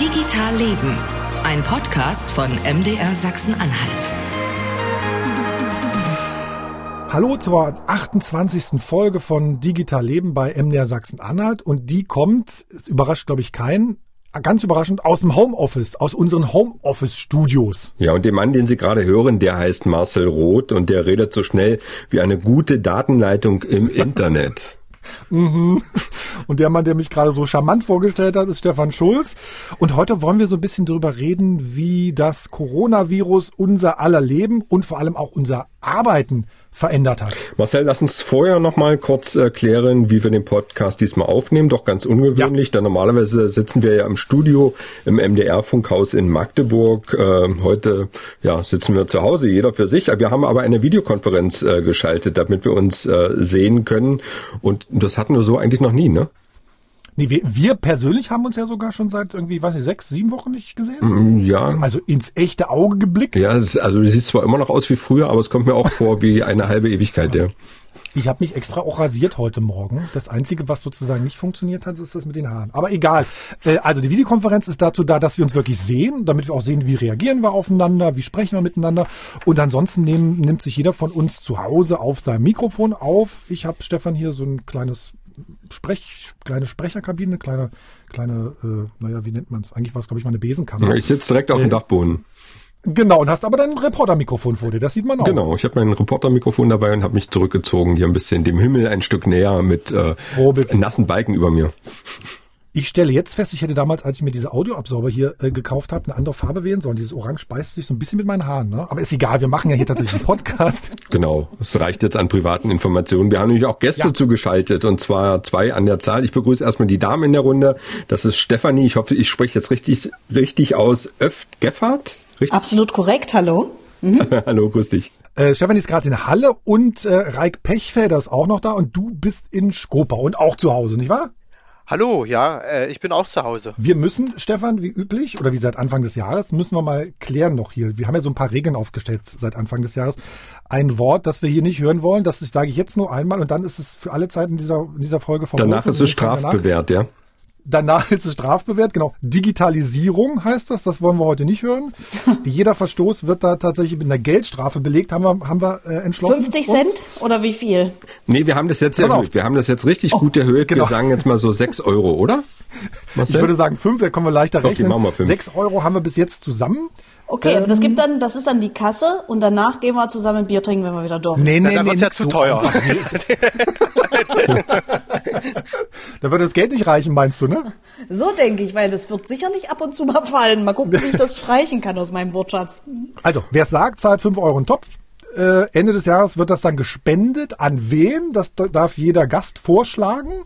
Digital Leben, ein Podcast von MDR Sachsen-Anhalt. Hallo zur 28. Folge von Digital Leben bei MDR Sachsen-Anhalt und die kommt, überrascht glaube ich keinen, ganz überraschend aus dem Homeoffice, aus unseren Homeoffice-Studios. Ja, und der Mann, den Sie gerade hören, der heißt Marcel Roth und der redet so schnell wie eine gute Datenleitung im Internet. Mhm. Und der Mann, der mich gerade so charmant vorgestellt hat, ist Stefan Schulz. Und heute wollen wir so ein bisschen darüber reden, wie das Coronavirus unser aller Leben und vor allem auch unser Arbeiten verändert hat. Marcel, lass uns vorher noch mal kurz erklären, wie wir den Podcast diesmal aufnehmen. Doch ganz ungewöhnlich, ja. denn normalerweise sitzen wir ja im Studio im MDR-Funkhaus in Magdeburg. Äh, heute ja, sitzen wir zu Hause, jeder für sich. Wir haben aber eine Videokonferenz äh, geschaltet, damit wir uns äh, sehen können. Und das hatten wir so eigentlich noch nie, ne? Nee, wir, wir persönlich haben uns ja sogar schon seit irgendwie, weiß ich, sechs, sieben Wochen nicht gesehen. Mm, ja. Also ins echte Auge geblickt. Ja, es, also du siehst zwar immer noch aus wie früher, aber es kommt mir auch vor wie eine halbe Ewigkeit, ja. Ich habe mich extra auch rasiert heute Morgen. Das Einzige, was sozusagen nicht funktioniert hat, ist das mit den Haaren. Aber egal. Äh, also die Videokonferenz ist dazu da, dass wir uns wirklich sehen, damit wir auch sehen, wie reagieren wir aufeinander, wie sprechen wir miteinander. Und ansonsten nehmen, nimmt sich jeder von uns zu Hause auf seinem Mikrofon auf. Ich habe Stefan hier so ein kleines Sprech, kleine Sprecherkabine, kleine, kleine, äh, naja, wie nennt man es? Eigentlich war es, glaube ich, mal eine Besenkammer. Ja, ich sitze direkt auf dem äh, Dachboden. Genau, und hast aber dein Reportermikrofon vor dir, das sieht man auch. Genau, ich habe mein Reportermikrofon dabei und habe mich zurückgezogen, hier ein bisschen dem Himmel ein Stück näher mit äh, nassen Balken über mir. Ich stelle jetzt fest, ich hätte damals, als ich mir diese Audioabsorber hier äh, gekauft habe, eine andere Farbe wählen sollen. Dieses Orange speist sich so ein bisschen mit meinen Haaren. Ne? Aber ist egal, wir machen ja hier tatsächlich einen Podcast. Genau, es reicht jetzt an privaten Informationen. Wir haben nämlich auch Gäste ja. zugeschaltet und zwar zwei an der Zahl. Ich begrüße erstmal die Damen in der Runde. Das ist Stefanie, ich hoffe, ich spreche jetzt richtig, richtig aus, Öft Geffert. Richtig? Absolut korrekt, hallo. Mhm. hallo, grüß dich. Äh, Stefanie ist gerade in Halle und äh, Reik Pechfelder ist auch noch da und du bist in Skopa und auch zu Hause, nicht wahr? Hallo, ja, äh, ich bin auch zu Hause. Wir müssen, Stefan, wie üblich oder wie seit Anfang des Jahres, müssen wir mal klären noch hier. Wir haben ja so ein paar Regeln aufgestellt seit Anfang des Jahres. Ein Wort, das wir hier nicht hören wollen, das sage ich jetzt nur einmal und dann ist es für alle Zeiten in dieser, in dieser Folge verboten. Danach ist es strafbewehrt, ja. Danach ist es strafbewehrt, genau. Digitalisierung heißt das, das wollen wir heute nicht hören. Jeder Verstoß wird da tatsächlich mit einer Geldstrafe belegt, haben wir, haben wir äh, entschlossen. 50 Cent oder wie viel? Nee, wir haben das jetzt erhöht. Wir haben das jetzt richtig oh, gut erhöht. Genau. Wir sagen jetzt mal so 6 Euro, oder? Marcel? Ich würde sagen 5, da kommen wir leichter rechnen. Okay, machen wir 5. 6 Euro haben wir bis jetzt zusammen. Okay, ähm, und das gibt dann, das ist dann die Kasse und danach gehen wir zusammen Bier trinken, wenn wir wieder dürfen. Nee, nee, dann nee, ja zu teuer. da wird das Geld nicht reichen, meinst du, ne? So denke ich, weil das wird sicherlich ab und zu mal fallen. Mal gucken, wie ich das streichen kann aus meinem Wortschatz. Also, wer es sagt, zahlt 5 Euro in Topf. Äh, Ende des Jahres wird das dann gespendet. An wen? Das darf jeder Gast vorschlagen.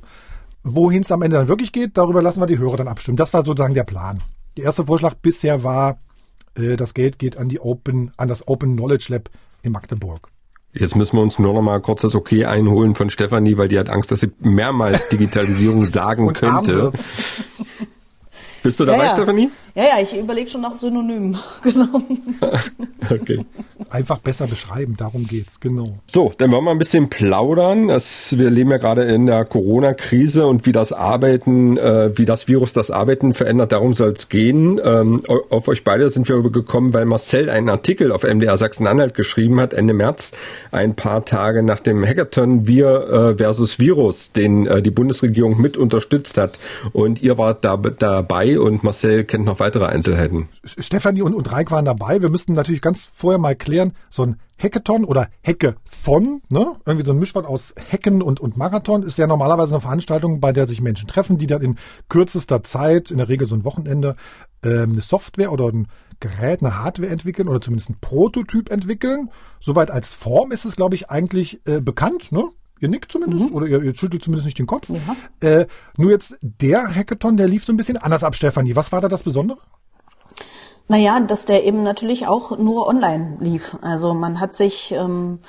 Wohin es am Ende dann wirklich geht, darüber lassen wir die Hörer dann abstimmen. Das war sozusagen der Plan. Der erste Vorschlag bisher war das Geld geht an die Open, an das Open Knowledge Lab in Magdeburg. Jetzt müssen wir uns nur noch mal kurz das Okay einholen von Stefanie, weil die hat Angst, dass sie mehrmals Digitalisierung sagen könnte. Bist du dabei, ja, ja. Stefanie? Ja, ja, ich überlege schon nach Synonymen. Genau. okay. Einfach besser beschreiben, darum geht's, genau. So, dann wollen wir ein bisschen plaudern. Das, wir leben ja gerade in der Corona-Krise und wie das Arbeiten, äh, wie das Virus das Arbeiten verändert, darum soll es gehen. Ähm, auf euch beide sind wir gekommen, weil Marcel einen Artikel auf MDR Sachsen-Anhalt geschrieben hat, Ende März, ein paar Tage nach dem Hackathon Wir äh, versus Virus, den äh, die Bundesregierung mit unterstützt hat. Und ihr wart da dabei und Marcel kennt noch weitere Einzelheiten. Stefanie und, und Reik waren dabei. Wir müssten natürlich ganz vorher mal klären, so ein Hackathon oder Hackathon, ne? Irgendwie so ein Mischwort aus Hacken und, und Marathon ist ja normalerweise eine Veranstaltung, bei der sich Menschen treffen, die dann in kürzester Zeit, in der Regel so ein Wochenende, ähm, eine Software oder ein Gerät, eine Hardware entwickeln oder zumindest ein Prototyp entwickeln. Soweit als Form ist es, glaube ich, eigentlich äh, bekannt, ne? Ihr nickt zumindest mhm. oder ihr, ihr, schüttelt zumindest nicht den Kopf. Ja. Äh, nur jetzt der Hackathon, der lief so ein bisschen anders ab, Stefanie. Was war da das Besondere? Naja, dass der eben natürlich auch nur online lief. Also man hat sich, ähm,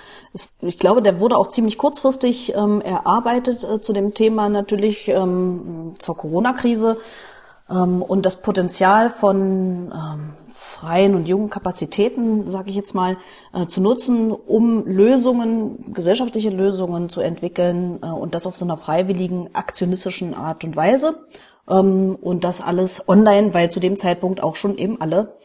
ich glaube, der wurde auch ziemlich kurzfristig ähm, erarbeitet äh, zu dem Thema natürlich ähm, zur Corona-Krise ähm, und das Potenzial von ähm, freien und jungen Kapazitäten, sage ich jetzt mal, äh, zu nutzen, um Lösungen, gesellschaftliche Lösungen zu entwickeln äh, und das auf so einer freiwilligen, aktionistischen Art und Weise. Ähm, und das alles online, weil zu dem Zeitpunkt auch schon eben alle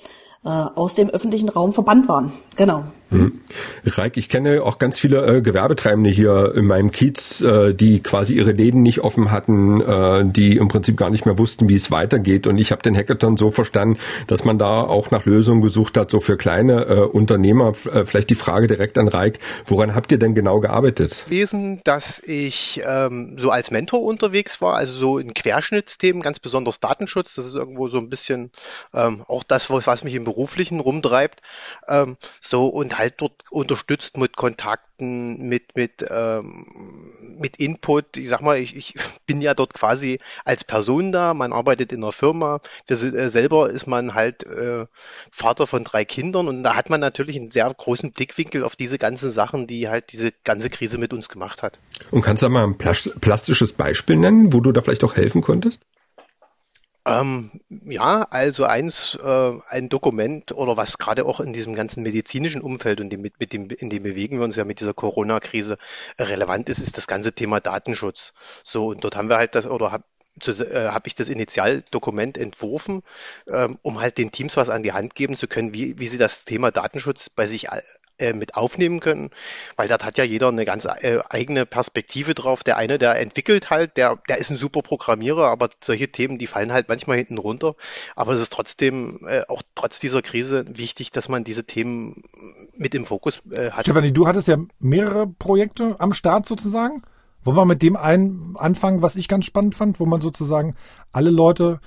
äh, aus dem öffentlichen Raum verbannt waren. Genau. Hm. Reik, ich kenne auch ganz viele äh, Gewerbetreibende hier in meinem Kiez, äh, die quasi ihre Läden nicht offen hatten, äh, die im Prinzip gar nicht mehr wussten, wie es weitergeht. Und ich habe den Hackathon so verstanden, dass man da auch nach Lösungen gesucht hat, so für kleine äh, Unternehmer. Äh, vielleicht die Frage direkt an Reik, woran habt ihr denn genau gearbeitet? Gewesen, dass ich ähm, so als Mentor unterwegs war, also so in Querschnittsthemen, ganz besonders Datenschutz. Das ist irgendwo so ein bisschen ähm, auch das, was mich im Beruflichen rumtreibt. Ähm, so und halt dort unterstützt mit Kontakten, mit, mit, ähm, mit Input. Ich sag mal, ich, ich bin ja dort quasi als Person da, man arbeitet in einer Firma. Sind, äh, selber ist man halt äh, Vater von drei Kindern und da hat man natürlich einen sehr großen Blickwinkel auf diese ganzen Sachen, die halt diese ganze Krise mit uns gemacht hat. Und kannst du da mal ein plastisches Beispiel nennen, wo du da vielleicht auch helfen konntest? Ähm, ja, also eins, äh, ein Dokument oder was gerade auch in diesem ganzen medizinischen Umfeld und dem, mit, mit dem, in dem bewegen wir uns ja mit dieser Corona-Krise relevant ist, ist das ganze Thema Datenschutz. So, und dort haben wir halt das, oder hab, äh, habe ich das Initialdokument entworfen, ähm, um halt den Teams was an die Hand geben zu können, wie, wie sie das Thema Datenschutz bei sich äh, mit aufnehmen können, weil da hat ja jeder eine ganz äh, eigene Perspektive drauf. Der eine, der entwickelt halt, der, der ist ein super Programmierer, aber solche Themen, die fallen halt manchmal hinten runter. Aber es ist trotzdem äh, auch trotz dieser Krise wichtig, dass man diese Themen mit im Fokus äh, hat. Stefanie, du hattest ja mehrere Projekte am Start sozusagen. Wollen wir mit dem einen anfangen, was ich ganz spannend fand, wo man sozusagen alle Leute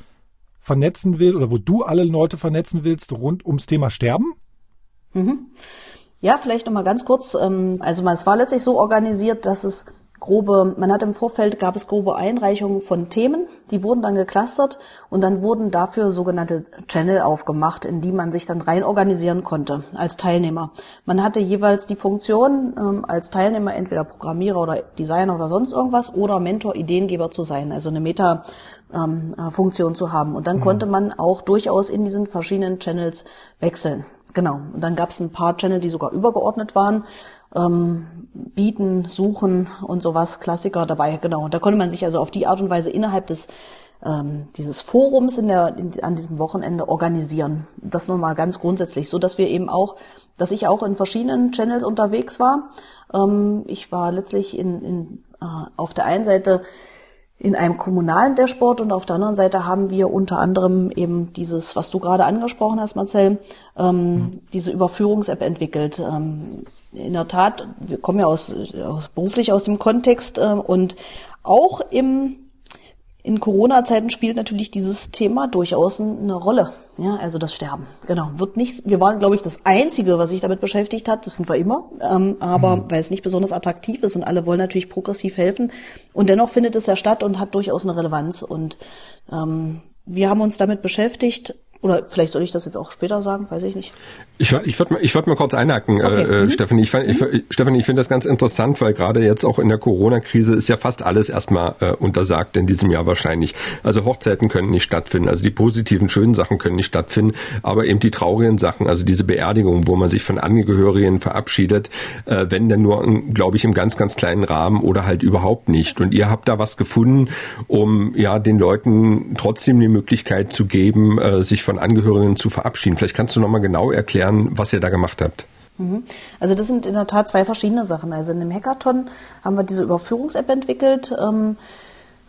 vernetzen will oder wo du alle Leute vernetzen willst rund ums Thema Sterben? Mhm. Ja, vielleicht noch mal ganz kurz. Ähm, also es war letztlich so organisiert, dass es grobe, man hat im Vorfeld gab es grobe Einreichungen von Themen, die wurden dann geclustert und dann wurden dafür sogenannte Channel aufgemacht, in die man sich dann rein organisieren konnte als Teilnehmer. Man hatte jeweils die Funktion, ähm, als Teilnehmer entweder Programmierer oder Designer oder sonst irgendwas oder Mentor, Ideengeber zu sein, also eine Meta-Funktion ähm, äh, zu haben. Und dann mhm. konnte man auch durchaus in diesen verschiedenen Channels wechseln. Genau. Und dann gab es ein paar Channel, die sogar übergeordnet waren. Ähm, bieten, suchen und sowas, Klassiker dabei, genau. Und da konnte man sich also auf die Art und Weise innerhalb des ähm, dieses Forums in der, in, an diesem Wochenende organisieren. Das nur mal ganz grundsätzlich, so dass wir eben auch, dass ich auch in verschiedenen Channels unterwegs war. Ähm, ich war letztlich in, in äh, auf der einen Seite in einem kommunalen Dashboard und auf der anderen Seite haben wir unter anderem eben dieses, was du gerade angesprochen hast, Marcel, ähm, mhm. diese Überführungs-App entwickelt. Ähm, in der Tat, wir kommen ja aus, aus beruflich aus dem Kontext äh, und auch im in Corona-Zeiten spielt natürlich dieses Thema durchaus eine Rolle. Ja, also das Sterben. Genau. Wird nicht, wir waren, glaube ich, das Einzige, was sich damit beschäftigt hat. Das sind wir immer. Ähm, aber mhm. weil es nicht besonders attraktiv ist und alle wollen natürlich progressiv helfen. Und dennoch findet es ja statt und hat durchaus eine Relevanz. Und ähm, wir haben uns damit beschäftigt, oder vielleicht soll ich das jetzt auch später sagen, weiß ich nicht. Ich, ich würde mal, ich würd mal kurz einhaken, okay. äh, mhm. Stefanie. Ich, fand, mhm. ich, Stefanie, ich finde das ganz interessant, weil gerade jetzt auch in der Corona-Krise ist ja fast alles erstmal äh, untersagt in diesem Jahr wahrscheinlich. Also Hochzeiten können nicht stattfinden, also die positiven, schönen Sachen können nicht stattfinden, aber eben die traurigen Sachen, also diese Beerdigung, wo man sich von Angehörigen verabschiedet, äh, wenn denn nur, glaube ich, im ganz, ganz kleinen Rahmen oder halt überhaupt nicht. Und ihr habt da was gefunden, um ja den Leuten trotzdem die Möglichkeit zu geben, äh, sich von Angehörigen zu verabschieden. Vielleicht kannst du nochmal genau erklären, was ihr da gemacht habt. Mhm. Also das sind in der Tat zwei verschiedene Sachen. Also in dem Hackathon haben wir diese Überführungs-App entwickelt, ähm,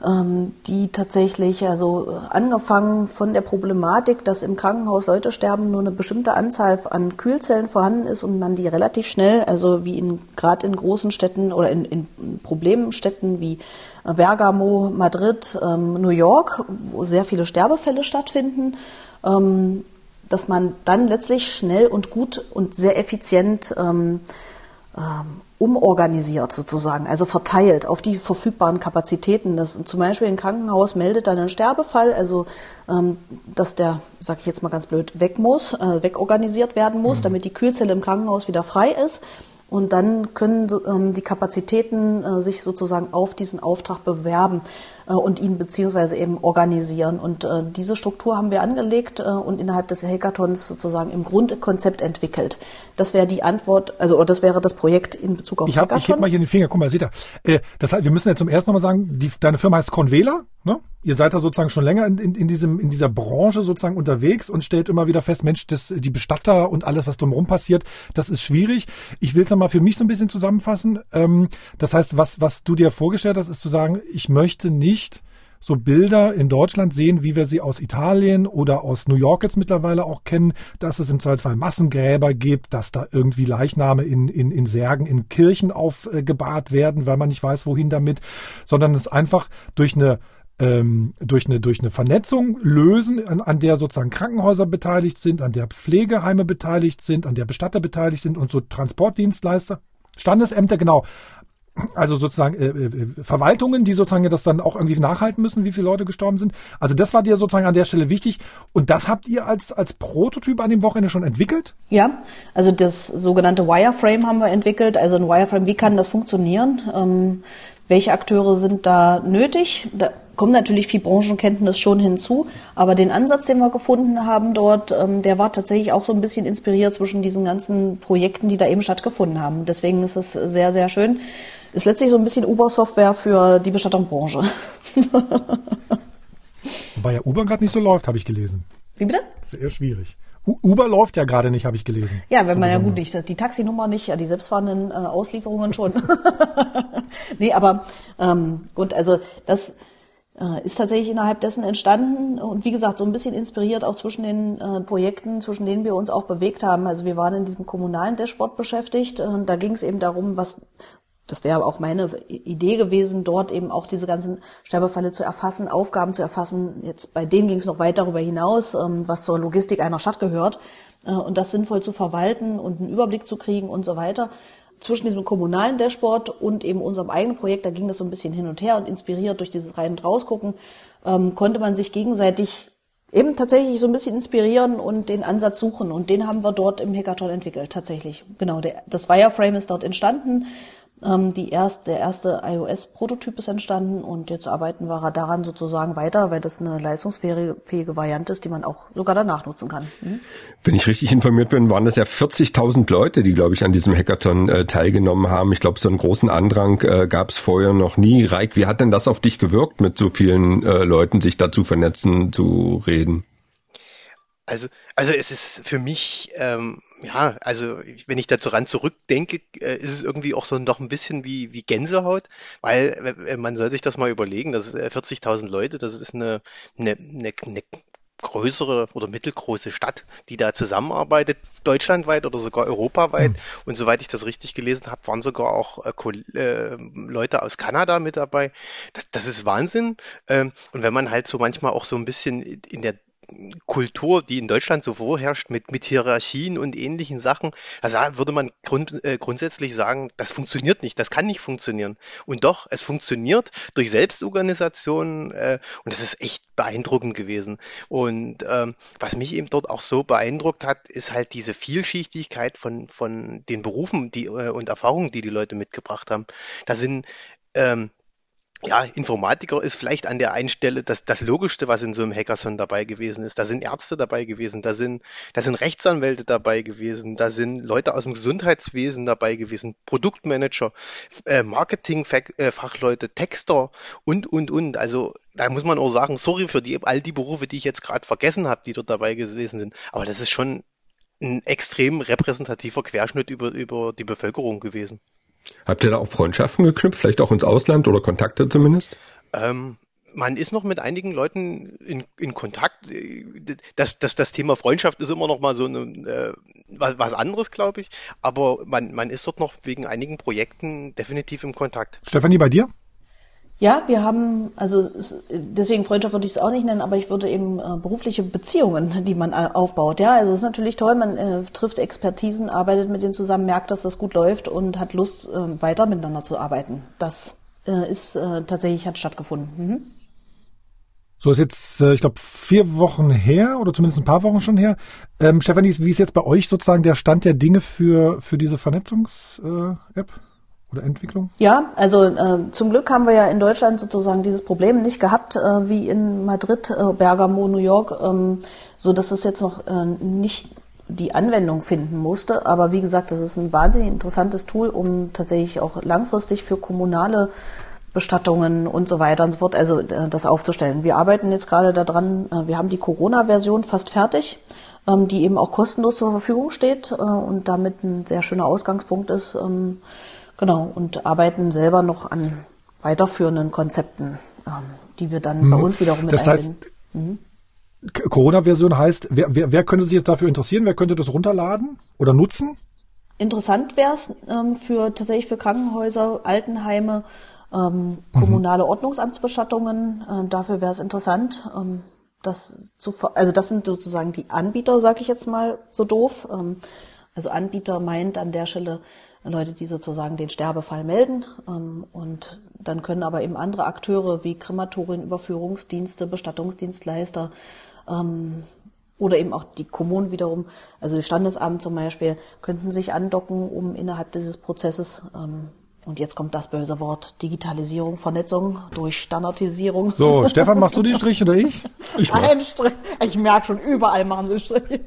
ähm, die tatsächlich, also angefangen von der Problematik, dass im Krankenhaus Leute sterben, nur eine bestimmte Anzahl an Kühlzellen vorhanden ist und man die relativ schnell, also wie in gerade in großen Städten oder in, in Problemstädten wie Bergamo, Madrid, ähm, New York, wo sehr viele Sterbefälle stattfinden, ähm, dass man dann letztlich schnell und gut und sehr effizient ähm, ähm, umorganisiert sozusagen, also verteilt auf die verfügbaren Kapazitäten. Das zum Beispiel ein Krankenhaus meldet dann einen Sterbefall, also ähm, dass der, sag ich jetzt mal ganz blöd, weg muss, äh, wegorganisiert werden muss, mhm. damit die Kühlzelle im Krankenhaus wieder frei ist. Und dann können ähm, die Kapazitäten äh, sich sozusagen auf diesen Auftrag bewerben und ihn beziehungsweise eben organisieren. Und äh, diese Struktur haben wir angelegt äh, und innerhalb des Hackathons sozusagen im Grundkonzept entwickelt. Das wäre die Antwort, also das wäre das Projekt in Bezug auf ich hab, Hackathon. Ich heb mal hier den Finger, guck mal, seht ihr. Äh, das heißt, wir müssen jetzt zum ersten Mal sagen, die, deine Firma heißt Convela, ne? ihr seid da sozusagen schon länger in, in, in, diesem, in dieser Branche sozusagen unterwegs und stellt immer wieder fest, Mensch, das, die Bestatter und alles, was drumherum passiert, das ist schwierig. Ich will es mal für mich so ein bisschen zusammenfassen. Ähm, das heißt, was, was du dir vorgestellt hast, ist zu sagen, ich möchte nicht so Bilder in Deutschland sehen, wie wir sie aus Italien oder aus New York jetzt mittlerweile auch kennen, dass es im Zweifelsfall Massengräber gibt, dass da irgendwie Leichname in, in, in Särgen, in Kirchen aufgebahrt werden, weil man nicht weiß, wohin damit, sondern es einfach durch eine ähm, durch eine durch eine Vernetzung lösen, an, an der sozusagen Krankenhäuser beteiligt sind, an der Pflegeheime beteiligt sind, an der Bestatter beteiligt sind und so Transportdienstleister, Standesämter, genau, also sozusagen äh, äh, Verwaltungen, die sozusagen das dann auch irgendwie nachhalten müssen, wie viele Leute gestorben sind. Also das war dir sozusagen an der Stelle wichtig. Und das habt ihr als, als Prototyp an dem Wochenende schon entwickelt? Ja, also das sogenannte Wireframe haben wir entwickelt. Also ein Wireframe, wie kann das funktionieren? Ähm, welche Akteure sind da nötig? Da kommt natürlich viel Branchenkenntnis schon hinzu, aber den Ansatz, den wir gefunden haben dort, ähm, der war tatsächlich auch so ein bisschen inspiriert zwischen diesen ganzen Projekten, die da eben stattgefunden haben. Deswegen ist es sehr, sehr schön, ist letztlich so ein bisschen Uber-Software für die Bestattungsbranche. Wobei ja Uber gerade nicht so läuft, habe ich gelesen. Wie bitte? Das ist eher schwierig. Uber läuft ja gerade nicht, habe ich gelesen. Ja, wenn man ja gut nicht, die Taxinummer nicht, ja, die selbstfahrenden äh, Auslieferungen schon. nee, aber ähm, gut, also das äh, ist tatsächlich innerhalb dessen entstanden und wie gesagt, so ein bisschen inspiriert auch zwischen den äh, Projekten, zwischen denen wir uns auch bewegt haben. Also wir waren in diesem kommunalen Dashboard beschäftigt. Äh, da ging es eben darum, was das wäre auch meine Idee gewesen, dort eben auch diese ganzen Sterbefälle zu erfassen, Aufgaben zu erfassen. Jetzt bei denen ging es noch weit darüber hinaus, ähm, was zur Logistik einer Stadt gehört äh, und das sinnvoll zu verwalten und einen Überblick zu kriegen und so weiter. Zwischen diesem kommunalen Dashboard und eben unserem eigenen Projekt, da ging das so ein bisschen hin und her und inspiriert durch dieses rein und rausgucken, ähm, konnte man sich gegenseitig eben tatsächlich so ein bisschen inspirieren und den Ansatz suchen. Und den haben wir dort im Hackathon entwickelt, tatsächlich. Genau, der, das Wireframe ist dort entstanden. Ähm, die erst, der erste iOS-Prototyp ist entstanden und jetzt arbeiten wir daran sozusagen weiter, weil das eine leistungsfähige Variante ist, die man auch sogar danach nutzen kann. Mhm. Wenn ich richtig informiert bin, waren das ja 40.000 Leute, die, glaube ich, an diesem Hackathon äh, teilgenommen haben. Ich glaube, so einen großen Andrang äh, gab es vorher noch nie. Reik, wie hat denn das auf dich gewirkt, mit so vielen äh, Leuten sich dazu vernetzen, zu reden? Also, also es ist für mich, ähm, ja, also wenn ich dazu ran zurückdenke, äh, ist es irgendwie auch so noch ein bisschen wie, wie Gänsehaut, weil äh, man soll sich das mal überlegen, das ist 40.000 äh, Leute, das ist eine, eine, eine, eine größere oder mittelgroße Stadt, die da zusammenarbeitet, deutschlandweit oder sogar europaweit. Mhm. Und soweit ich das richtig gelesen habe, waren sogar auch äh, äh, Leute aus Kanada mit dabei. Das, das ist Wahnsinn. Ähm, und wenn man halt so manchmal auch so ein bisschen in der Kultur, die in Deutschland so vorherrscht mit, mit Hierarchien und ähnlichen Sachen, also würde man grund, äh, grundsätzlich sagen, das funktioniert nicht, das kann nicht funktionieren. Und doch, es funktioniert durch Selbstorganisation äh, und das ist echt beeindruckend gewesen. Und ähm, was mich eben dort auch so beeindruckt hat, ist halt diese Vielschichtigkeit von, von den Berufen die, äh, und Erfahrungen, die die Leute mitgebracht haben. Da sind ähm, ja, Informatiker ist vielleicht an der einen Stelle das, das Logischste, was in so einem Hackathon dabei gewesen ist. Da sind Ärzte dabei gewesen, da sind, da sind Rechtsanwälte dabei gewesen, da sind Leute aus dem Gesundheitswesen dabei gewesen, Produktmanager, äh, Marketingfachleute, äh, Texter und, und, und. Also da muss man auch sagen, sorry für die, all die Berufe, die ich jetzt gerade vergessen habe, die dort dabei gewesen sind. Aber das ist schon ein extrem repräsentativer Querschnitt über, über die Bevölkerung gewesen. Habt ihr da auch Freundschaften geknüpft, vielleicht auch ins Ausland oder Kontakte zumindest? Ähm, man ist noch mit einigen Leuten in, in Kontakt. Das, das, das Thema Freundschaft ist immer noch mal so eine, äh, was, was anderes, glaube ich. Aber man, man ist dort noch wegen einigen Projekten definitiv im Kontakt. Stefanie, bei dir? Ja, wir haben, also deswegen Freundschaft würde ich es auch nicht nennen, aber ich würde eben äh, berufliche Beziehungen, die man aufbaut. Ja, also es ist natürlich toll, man äh, trifft Expertisen, arbeitet mit denen zusammen, merkt, dass das gut läuft und hat Lust, äh, weiter miteinander zu arbeiten. Das äh, ist äh, tatsächlich hat stattgefunden. Mhm. So ist jetzt, äh, ich glaube, vier Wochen her oder zumindest ein paar Wochen schon her. Ähm, Stefanie, wie ist jetzt bei euch sozusagen der Stand der Dinge für, für diese Vernetzungs-App? Oder Entwicklung? Ja, also äh, zum Glück haben wir ja in Deutschland sozusagen dieses Problem nicht gehabt, äh, wie in Madrid, äh, Bergamo, New York, ähm, so dass es jetzt noch äh, nicht die Anwendung finden musste. Aber wie gesagt, das ist ein wahnsinnig interessantes Tool, um tatsächlich auch langfristig für kommunale Bestattungen und so weiter und so fort, also äh, das aufzustellen. Wir arbeiten jetzt gerade daran, äh, wir haben die Corona-Version fast fertig, ähm, die eben auch kostenlos zur Verfügung steht und damit ein sehr schöner Ausgangspunkt ist. Genau, und arbeiten selber noch an weiterführenden Konzepten, ähm, die wir dann mhm. bei uns wiederum mit das einbinden. Heißt, mhm. Corona-Version heißt, wer, wer, wer könnte sich jetzt dafür interessieren? Wer könnte das runterladen oder nutzen? Interessant wäre es ähm, für tatsächlich für Krankenhäuser, Altenheime, ähm, mhm. kommunale mhm. Ordnungsamtsbestattungen. Äh, dafür wäre es interessant. Ähm, das zu, also das sind sozusagen die Anbieter, sage ich jetzt mal so doof. Ähm, also Anbieter meint an der Stelle Leute, die sozusagen den Sterbefall melden. Ähm, und dann können aber eben andere Akteure wie Krematorien, Überführungsdienste, Bestattungsdienstleister ähm, oder eben auch die Kommunen wiederum, also die Standesamt zum Beispiel, könnten sich andocken, um innerhalb dieses Prozesses ähm, und jetzt kommt das böse Wort Digitalisierung, Vernetzung durch Standardisierung. So, Stefan, machst du die Strich oder ich? Ich, Ein Strich. ich merke schon, überall machen sie Striche.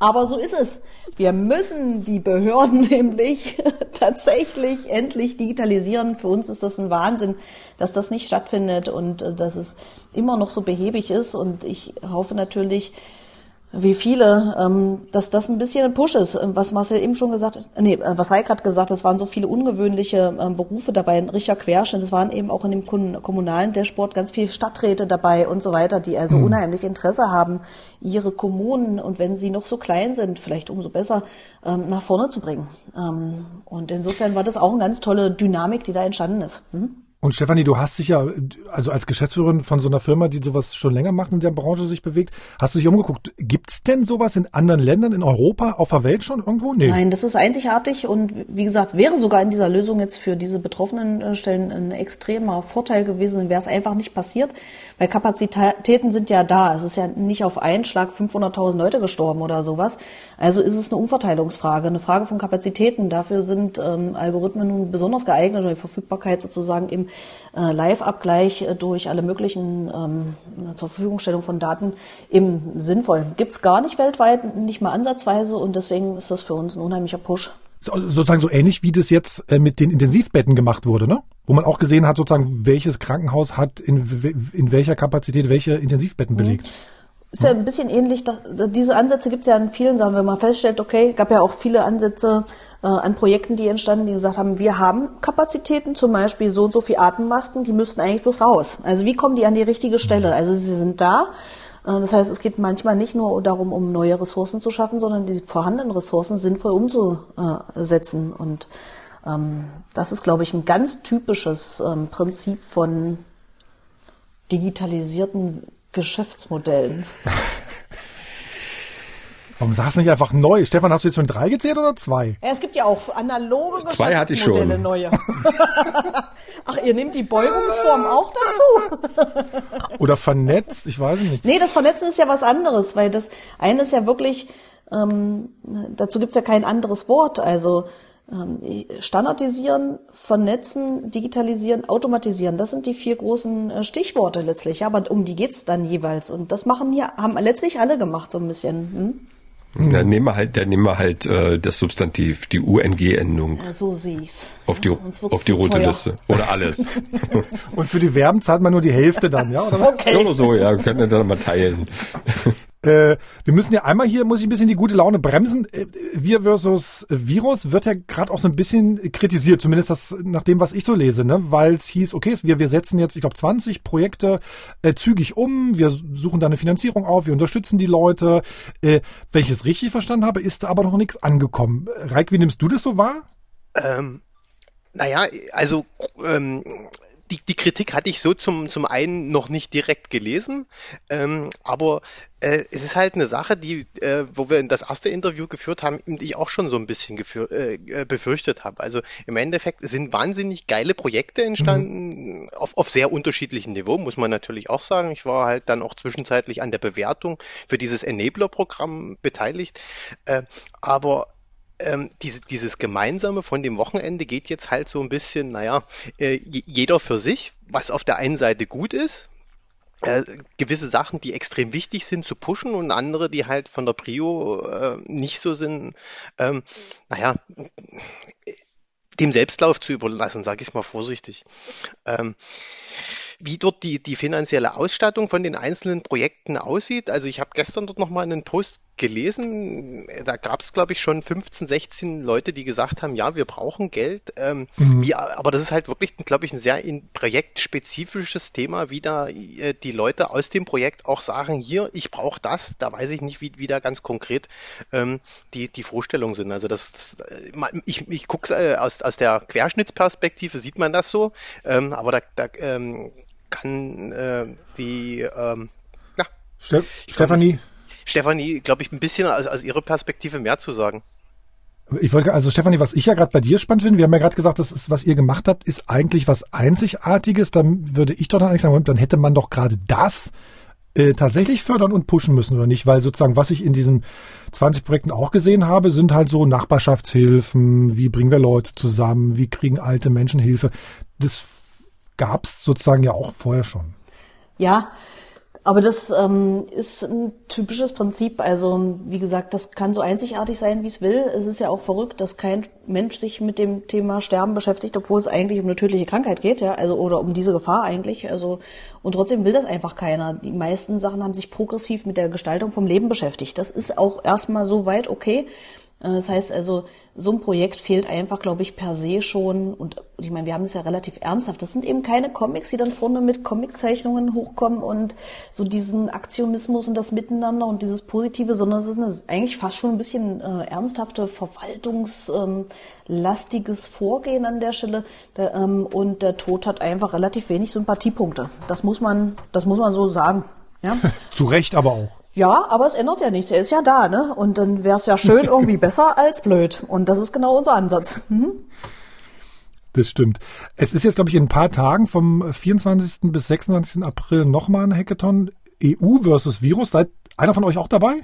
Aber so ist es. Wir müssen die Behörden nämlich tatsächlich endlich digitalisieren. Für uns ist das ein Wahnsinn, dass das nicht stattfindet und äh, dass es immer noch so behäbig ist. Und ich hoffe natürlich, wie viele, ähm, dass das ein bisschen ein Push ist. Was Marcel eben schon gesagt hat, nee, äh, was Heik hat gesagt, es waren so viele ungewöhnliche ähm, Berufe dabei, ein richtiger Querschnitt. Es waren eben auch in dem kommunalen Dashboard ganz viele Stadträte dabei und so weiter, die also mhm. unheimlich Interesse haben, ihre Kommunen und wenn sie noch so klein sind, vielleicht umso besser, ähm, nach vorne zu bringen. Ähm, und insofern war das auch eine ganz tolle Dynamik, die da entstanden ist. Hm? Und Stefanie, du hast dich ja, also als Geschäftsführerin von so einer Firma, die sowas schon länger macht, in der Branche sich bewegt, hast du dich umgeguckt. Gibt's denn sowas in anderen Ländern, in Europa, auf der Welt schon irgendwo? Nee. Nein, das ist einzigartig und wie gesagt, wäre sogar in dieser Lösung jetzt für diese betroffenen äh, Stellen ein extremer Vorteil gewesen, wäre es einfach nicht passiert, weil Kapazitäten sind ja da. Es ist ja nicht auf einen Schlag 500.000 Leute gestorben oder sowas. Also ist es eine Umverteilungsfrage, eine Frage von Kapazitäten. Dafür sind ähm, Algorithmen nun besonders geeignet oder die Verfügbarkeit sozusagen im äh, Live-Abgleich äh, durch alle möglichen ähm, zur Verfügungstellung von Daten eben sinnvoll. Gibt's gar nicht weltweit, nicht mal ansatzweise und deswegen ist das für uns ein unheimlicher Push. So, sozusagen so ähnlich wie das jetzt äh, mit den Intensivbetten gemacht wurde, ne? Wo man auch gesehen hat, sozusagen, welches Krankenhaus hat in, in welcher Kapazität welche Intensivbetten mhm. Ist ja ein bisschen ähnlich. Da, diese Ansätze gibt es ja in vielen Sachen, wenn man feststellt, okay, gab ja auch viele Ansätze äh, an Projekten, die entstanden, die gesagt haben, wir haben Kapazitäten, zum Beispiel so und so viel Atemmasken, die müssten eigentlich bloß raus. Also wie kommen die an die richtige Stelle? Also sie sind da. Äh, das heißt, es geht manchmal nicht nur darum, um neue Ressourcen zu schaffen, sondern die vorhandenen Ressourcen sinnvoll umzusetzen. Und ähm, das ist, glaube ich, ein ganz typisches ähm, Prinzip von digitalisierten Geschäftsmodellen. Warum sagst du nicht einfach neu? Stefan, hast du jetzt schon drei gezählt oder zwei? Ja, es gibt ja auch analoge Zwei hatte ich schon. neue. Ach, ihr nehmt die Beugungsform auch dazu? oder vernetzt, ich weiß nicht. Nee, das Vernetzen ist ja was anderes, weil das eine ist ja wirklich, ähm, dazu gibt's ja kein anderes Wort. Also standardisieren, vernetzen, digitalisieren, automatisieren. Das sind die vier großen äh, Stichworte letztlich. Aber um die geht's dann jeweils. Und das machen hier, haben letztlich alle gemacht, so ein bisschen. Hm? Dann nehmen wir halt, dann nehmen wir halt äh, das Substantiv, die UNG-Endung. Ja, so sehe ich's. Auf die, auf die rote teuer. Liste. Oder alles. Und für die Verben zahlt man nur die Hälfte dann, ja? Oder? Okay. Oder so, ja, können wir dann mal teilen. Äh, wir müssen ja einmal hier, muss ich ein bisschen die gute Laune bremsen. Äh, wir versus Virus wird ja gerade auch so ein bisschen kritisiert, zumindest das nach dem, was ich so lese, ne? weil es hieß, okay, wir, wir setzen jetzt, ich glaube, 20 Projekte äh, zügig um, wir suchen da eine Finanzierung auf, wir unterstützen die Leute. Äh, wenn ich es richtig verstanden habe, ist da aber noch nichts angekommen. Reik, wie nimmst du das so wahr? Ähm, naja, also ähm, die, die Kritik hatte ich so zum, zum einen noch nicht direkt gelesen, ähm, aber äh, es ist halt eine Sache, die, äh, wo wir das erste Interview geführt haben, die ich auch schon so ein bisschen äh, äh, befürchtet habe. Also im Endeffekt sind wahnsinnig geile Projekte entstanden, mhm. auf, auf sehr unterschiedlichem Niveau, muss man natürlich auch sagen. Ich war halt dann auch zwischenzeitlich an der Bewertung für dieses Enabler-Programm beteiligt. Äh, aber ähm, diese, dieses Gemeinsame von dem Wochenende geht jetzt halt so ein bisschen, naja, äh, jeder für sich, was auf der einen Seite gut ist, äh, gewisse Sachen, die extrem wichtig sind, zu pushen und andere, die halt von der Prio äh, nicht so sind. Ähm, naja, dem Selbstlauf zu überlassen, sage ich mal vorsichtig. Ähm, wie dort die, die finanzielle Ausstattung von den einzelnen Projekten aussieht. Also ich habe gestern dort nochmal einen Post gelesen. Da gab es, glaube ich, schon 15, 16 Leute, die gesagt haben, ja, wir brauchen Geld. Ähm, mhm. wie, aber das ist halt wirklich, glaube ich, ein sehr projektspezifisches Thema, wie da äh, die Leute aus dem Projekt auch sagen, hier, ich brauche das. Da weiß ich nicht, wie, wie da ganz konkret ähm, die, die Vorstellungen sind. Also das, das äh, ich, ich gucke äh, aus, aus der Querschnittsperspektive, sieht man das so. Ähm, aber da, da ähm, kann äh, die ähm, Ste Stefanie, Stefanie, glaube ich, ein bisschen aus, aus ihrer Perspektive mehr zu sagen. Ich wollte, also Stefanie, was ich ja gerade bei dir spannend finde, wir haben ja gerade gesagt, das ist, was ihr gemacht habt, ist eigentlich was Einzigartiges. Dann würde ich doch dann eigentlich sagen, dann hätte man doch gerade das äh, tatsächlich fördern und pushen müssen, oder nicht? Weil sozusagen, was ich in diesen 20 Projekten auch gesehen habe, sind halt so Nachbarschaftshilfen, wie bringen wir Leute zusammen, wie kriegen alte Menschen Hilfe. Das gab es sozusagen ja auch vorher schon. Ja, aber das ähm, ist ein typisches Prinzip. Also wie gesagt, das kann so einzigartig sein, wie es will. Es ist ja auch verrückt, dass kein Mensch sich mit dem Thema Sterben beschäftigt, obwohl es eigentlich um eine tödliche Krankheit geht, ja, also oder um diese Gefahr eigentlich. Also und trotzdem will das einfach keiner. Die meisten Sachen haben sich progressiv mit der Gestaltung vom Leben beschäftigt. Das ist auch erstmal so weit okay. Äh, das heißt also, so ein Projekt fehlt einfach, glaube ich, per se schon. Und ich meine, wir haben es ja relativ ernsthaft. Das sind eben keine Comics, die dann vorne mit Comiczeichnungen hochkommen und so diesen Aktionismus und das Miteinander und dieses Positive, sondern es ist eigentlich fast schon ein bisschen äh, ernsthafte verwaltungslastiges ähm, Vorgehen an der Stelle. Der, ähm, und der Tod hat einfach relativ wenig Sympathiepunkte. Das muss man, das muss man so sagen. Ja? Zu Recht aber auch. Ja, aber es ändert ja nichts. Er ist ja da, ne? Und dann wäre es ja schön irgendwie besser als blöd. Und das ist genau unser Ansatz. Mhm. Das stimmt. Es ist jetzt, glaube ich, in ein paar Tagen vom 24. bis 26. April nochmal ein Hackathon EU versus Virus. Seid einer von euch auch dabei?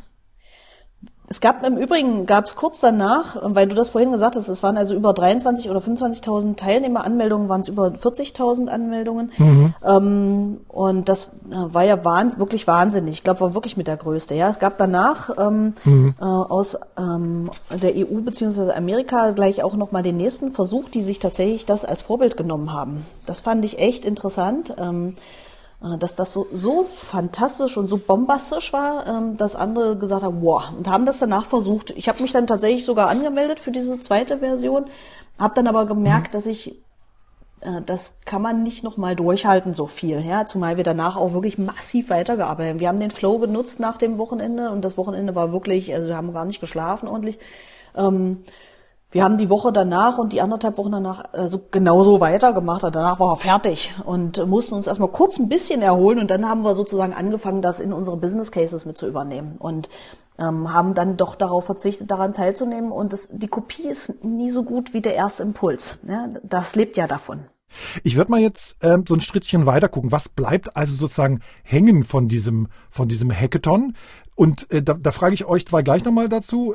Es gab im Übrigen, gab es kurz danach, weil du das vorhin gesagt hast, es waren also über 23 oder 25.000 Teilnehmeranmeldungen, waren es über 40.000 Anmeldungen. Mhm. Ähm, und das äh, war ja wahns wirklich wahnsinnig. Ich glaube, war wirklich mit der größte. Ja, es gab danach ähm, mhm. äh, aus ähm, der EU beziehungsweise Amerika gleich auch noch mal den nächsten Versuch, die sich tatsächlich das als Vorbild genommen haben. Das fand ich echt interessant. Ähm, äh, dass das so, so fantastisch und so bombastisch war, ähm, dass andere gesagt haben, wow, und haben das danach versucht. Ich habe mich dann tatsächlich sogar angemeldet für diese zweite Version, habe dann aber gemerkt, mhm. dass ich äh, das kann man nicht nochmal durchhalten, so viel, ja, zumal wir danach auch wirklich massiv weitergearbeitet haben. Wir haben den Flow genutzt nach dem Wochenende und das Wochenende war wirklich, also wir haben gar nicht geschlafen ordentlich. Ähm, wir haben die Woche danach und die anderthalb Wochen danach also genauso weitergemacht. Danach waren wir fertig und mussten uns erstmal kurz ein bisschen erholen und dann haben wir sozusagen angefangen, das in unsere Business Cases mit zu übernehmen und ähm, haben dann doch darauf verzichtet, daran teilzunehmen. Und das, die Kopie ist nie so gut wie der erste Impuls. Ja, das lebt ja davon. Ich würde mal jetzt ähm, so ein Schrittchen weiter gucken. Was bleibt also sozusagen hängen von diesem, von diesem Hackathon? Und äh, da, da frage ich euch zwei gleich nochmal dazu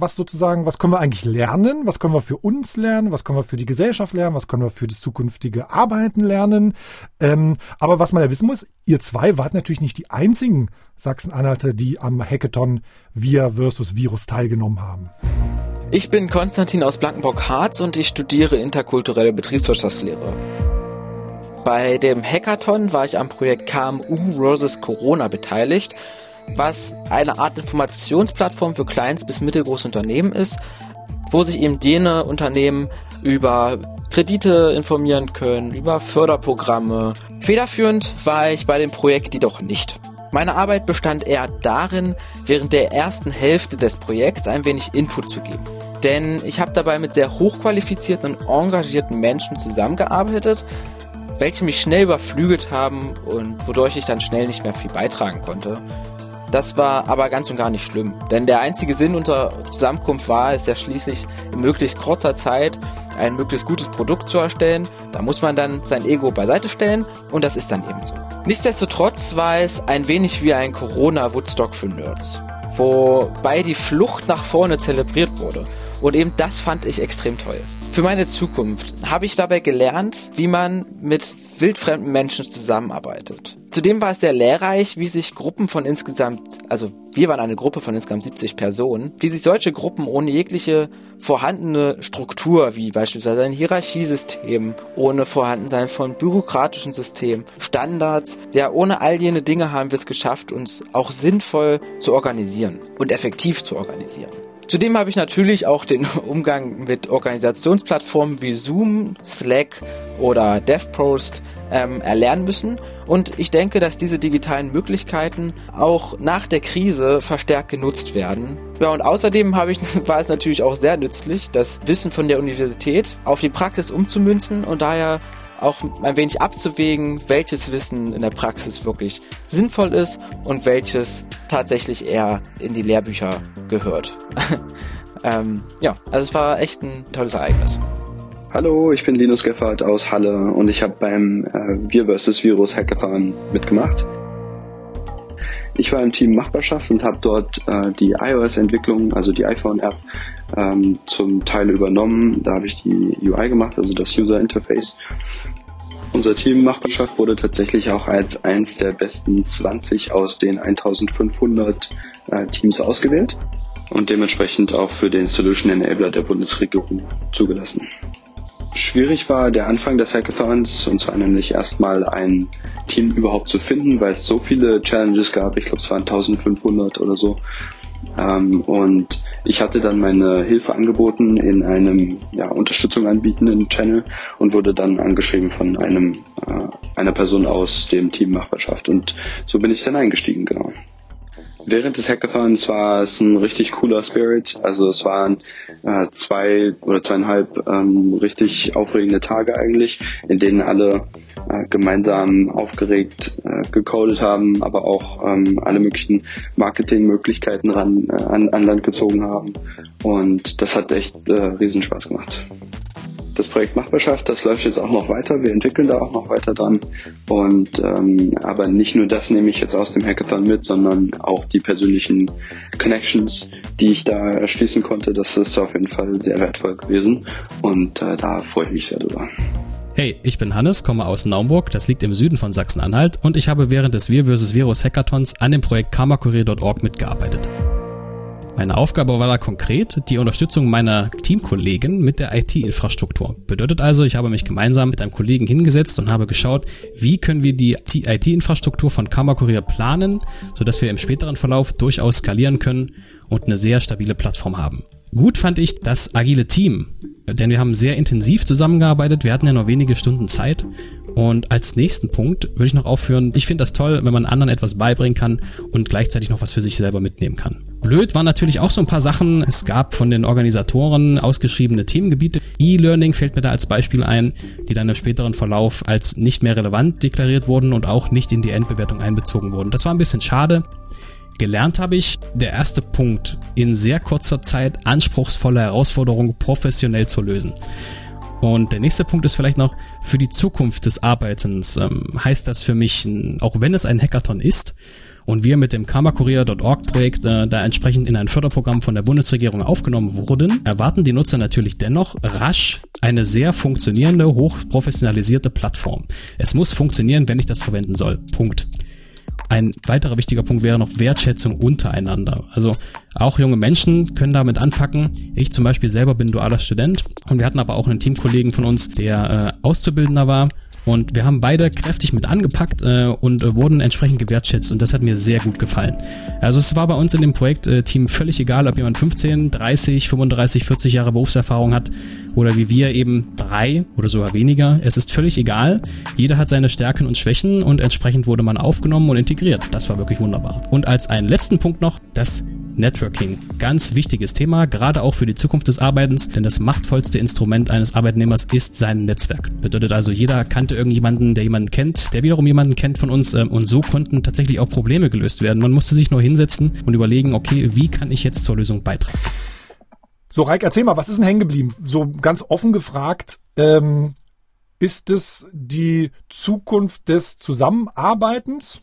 was sozusagen, was können wir eigentlich lernen? Was können wir für uns lernen? Was können wir für die Gesellschaft lernen? Was können wir für das zukünftige Arbeiten lernen? Ähm, aber was man ja wissen muss, ihr zwei wart natürlich nicht die einzigen Sachsen-Anhalter, die am Hackathon Wir versus Virus teilgenommen haben. Ich bin Konstantin aus Blankenburg-Harz und ich studiere interkulturelle Betriebswirtschaftslehre. Bei dem Hackathon war ich am Projekt KMU versus Corona beteiligt was eine Art Informationsplattform für kleins- bis mittelgroße Unternehmen ist, wo sich eben jene Unternehmen über Kredite informieren können, über Förderprogramme. Federführend war ich bei dem Projekt jedoch nicht. Meine Arbeit bestand eher darin, während der ersten Hälfte des Projekts ein wenig Input zu geben. Denn ich habe dabei mit sehr hochqualifizierten und engagierten Menschen zusammengearbeitet, welche mich schnell überflügelt haben und wodurch ich dann schnell nicht mehr viel beitragen konnte. Das war aber ganz und gar nicht schlimm, denn der einzige Sinn unserer Zusammenkunft war es ja schließlich in möglichst kurzer Zeit ein möglichst gutes Produkt zu erstellen. Da muss man dann sein Ego beiseite stellen und das ist dann eben so. Nichtsdestotrotz war es ein wenig wie ein Corona-Woodstock für Nerds, wobei die Flucht nach vorne zelebriert wurde. Und eben das fand ich extrem toll. Für meine Zukunft habe ich dabei gelernt, wie man mit wildfremden Menschen zusammenarbeitet Zudem war es sehr lehrreich, wie sich Gruppen von insgesamt, also wir waren eine Gruppe von insgesamt 70 Personen, wie sich solche Gruppen ohne jegliche vorhandene Struktur, wie beispielsweise ein Hierarchiesystem, ohne Vorhandensein von bürokratischen Systemen, Standards, ja, ohne all jene Dinge haben wir es geschafft, uns auch sinnvoll zu organisieren und effektiv zu organisieren. Zudem habe ich natürlich auch den Umgang mit Organisationsplattformen wie Zoom, Slack oder DevPost ähm, erlernen müssen. Und ich denke, dass diese digitalen Möglichkeiten auch nach der Krise verstärkt genutzt werden. Ja, und außerdem habe ich, war es natürlich auch sehr nützlich, das Wissen von der Universität auf die Praxis umzumünzen und daher auch ein wenig abzuwägen, welches Wissen in der Praxis wirklich sinnvoll ist und welches tatsächlich eher in die Lehrbücher gehört. ähm, ja, also es war echt ein tolles Ereignis. Hallo, ich bin Linus Geffert aus Halle und ich habe beim äh, Wir vs. Virus Hackathon mitgemacht. Ich war im Team Machbarschaft und habe dort äh, die iOS-Entwicklung, also die iPhone-App, ähm, zum Teil übernommen. Da habe ich die UI gemacht, also das User Interface. Unser Team Machbarschaft wurde tatsächlich auch als eins der besten 20 aus den 1500 äh, Teams ausgewählt und dementsprechend auch für den Solution Enabler der Bundesregierung zugelassen. Schwierig war der Anfang des Hackathons und zwar nämlich erstmal ein Team überhaupt zu finden, weil es so viele Challenges gab. Ich glaube, es waren 1500 oder so. Ähm, und ich hatte dann meine Hilfe angeboten in einem ja, Unterstützung anbietenden Channel und wurde dann angeschrieben von einem äh, einer Person aus dem Team Machbarschaft und so bin ich dann eingestiegen, genau. Während des Hackathons war es ein richtig cooler Spirit. Also es waren äh, zwei oder zweieinhalb ähm, richtig aufregende Tage eigentlich, in denen alle äh, gemeinsam aufgeregt äh, gecodet haben, aber auch ähm, alle möglichen Marketingmöglichkeiten ran, äh, an, an Land gezogen haben. Und das hat echt äh, Riesenspaß gemacht das Projekt Machbarschaft, das läuft jetzt auch noch weiter. Wir entwickeln da auch noch weiter dran. Und ähm, aber nicht nur das nehme ich jetzt aus dem Hackathon mit, sondern auch die persönlichen Connections, die ich da erschließen konnte. Das ist auf jeden Fall sehr wertvoll gewesen. Und äh, da freue ich mich sehr drüber. Hey, ich bin Hannes, komme aus Naumburg, das liegt im Süden von Sachsen-Anhalt und ich habe während des Wir vs. Virus Hackathons an dem Projekt karmakurier.org mitgearbeitet. Meine Aufgabe war da konkret die Unterstützung meiner Teamkollegen mit der IT-Infrastruktur. Bedeutet also, ich habe mich gemeinsam mit einem Kollegen hingesetzt und habe geschaut, wie können wir die IT-Infrastruktur von Karma Kurier planen, sodass wir im späteren Verlauf durchaus skalieren können und eine sehr stabile Plattform haben. Gut fand ich das agile Team, denn wir haben sehr intensiv zusammengearbeitet. Wir hatten ja nur wenige Stunden Zeit. Und als nächsten Punkt würde ich noch aufführen, ich finde das toll, wenn man anderen etwas beibringen kann und gleichzeitig noch was für sich selber mitnehmen kann. Blöd waren natürlich auch so ein paar Sachen. Es gab von den Organisatoren ausgeschriebene Themengebiete. E-Learning fällt mir da als Beispiel ein, die dann im späteren Verlauf als nicht mehr relevant deklariert wurden und auch nicht in die Endbewertung einbezogen wurden. Das war ein bisschen schade. Gelernt habe ich, der erste Punkt, in sehr kurzer Zeit anspruchsvolle Herausforderungen professionell zu lösen. Und der nächste Punkt ist vielleicht noch, für die Zukunft des Arbeitens ähm, heißt das für mich, auch wenn es ein Hackathon ist, und wir mit dem karmakurier.org Projekt äh, da entsprechend in ein Förderprogramm von der Bundesregierung aufgenommen wurden, erwarten die Nutzer natürlich dennoch rasch eine sehr funktionierende, hochprofessionalisierte Plattform. Es muss funktionieren, wenn ich das verwenden soll. Punkt. Ein weiterer wichtiger Punkt wäre noch Wertschätzung untereinander. Also auch junge Menschen können damit anpacken. Ich zum Beispiel selber bin dualer Student und wir hatten aber auch einen Teamkollegen von uns, der äh, Auszubildender war und wir haben beide kräftig mit angepackt äh, und äh, wurden entsprechend gewertschätzt und das hat mir sehr gut gefallen. Also es war bei uns in dem Projektteam äh, völlig egal, ob jemand 15, 30, 35, 40 Jahre Berufserfahrung hat oder wie wir eben drei oder sogar weniger. Es ist völlig egal. Jeder hat seine Stärken und Schwächen und entsprechend wurde man aufgenommen und integriert. Das war wirklich wunderbar. Und als einen letzten Punkt noch, das Networking. Ganz wichtiges Thema, gerade auch für die Zukunft des Arbeitens, denn das machtvollste Instrument eines Arbeitnehmers ist sein Netzwerk. Bedeutet also, jeder kannte irgendjemanden, der jemanden kennt, der wiederum jemanden kennt von uns ähm, und so konnten tatsächlich auch Probleme gelöst werden. Man musste sich nur hinsetzen und überlegen, okay, wie kann ich jetzt zur Lösung beitragen? So, Reik, erzähl mal, was ist denn hängen geblieben? So ganz offen gefragt, ähm, ist es die Zukunft des Zusammenarbeitens?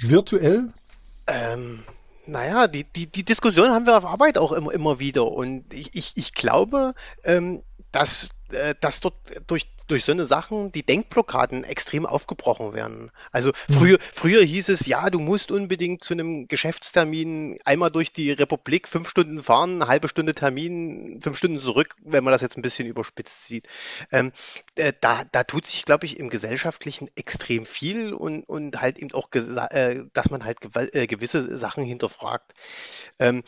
Virtuell? Ähm, naja, die, die, die Diskussion haben wir auf Arbeit auch immer, immer wieder. Und ich, ich, ich glaube, ähm, dass, äh, dass dort durch durch so eine Sachen die Denkblockaden extrem aufgebrochen werden. Also früher, früher hieß es, ja, du musst unbedingt zu einem Geschäftstermin einmal durch die Republik fünf Stunden fahren, eine halbe Stunde Termin, fünf Stunden zurück, wenn man das jetzt ein bisschen überspitzt sieht. Ähm, äh, da, da tut sich, glaube ich, im Gesellschaftlichen extrem viel und, und halt eben auch, äh, dass man halt äh, gewisse Sachen hinterfragt. Ähm,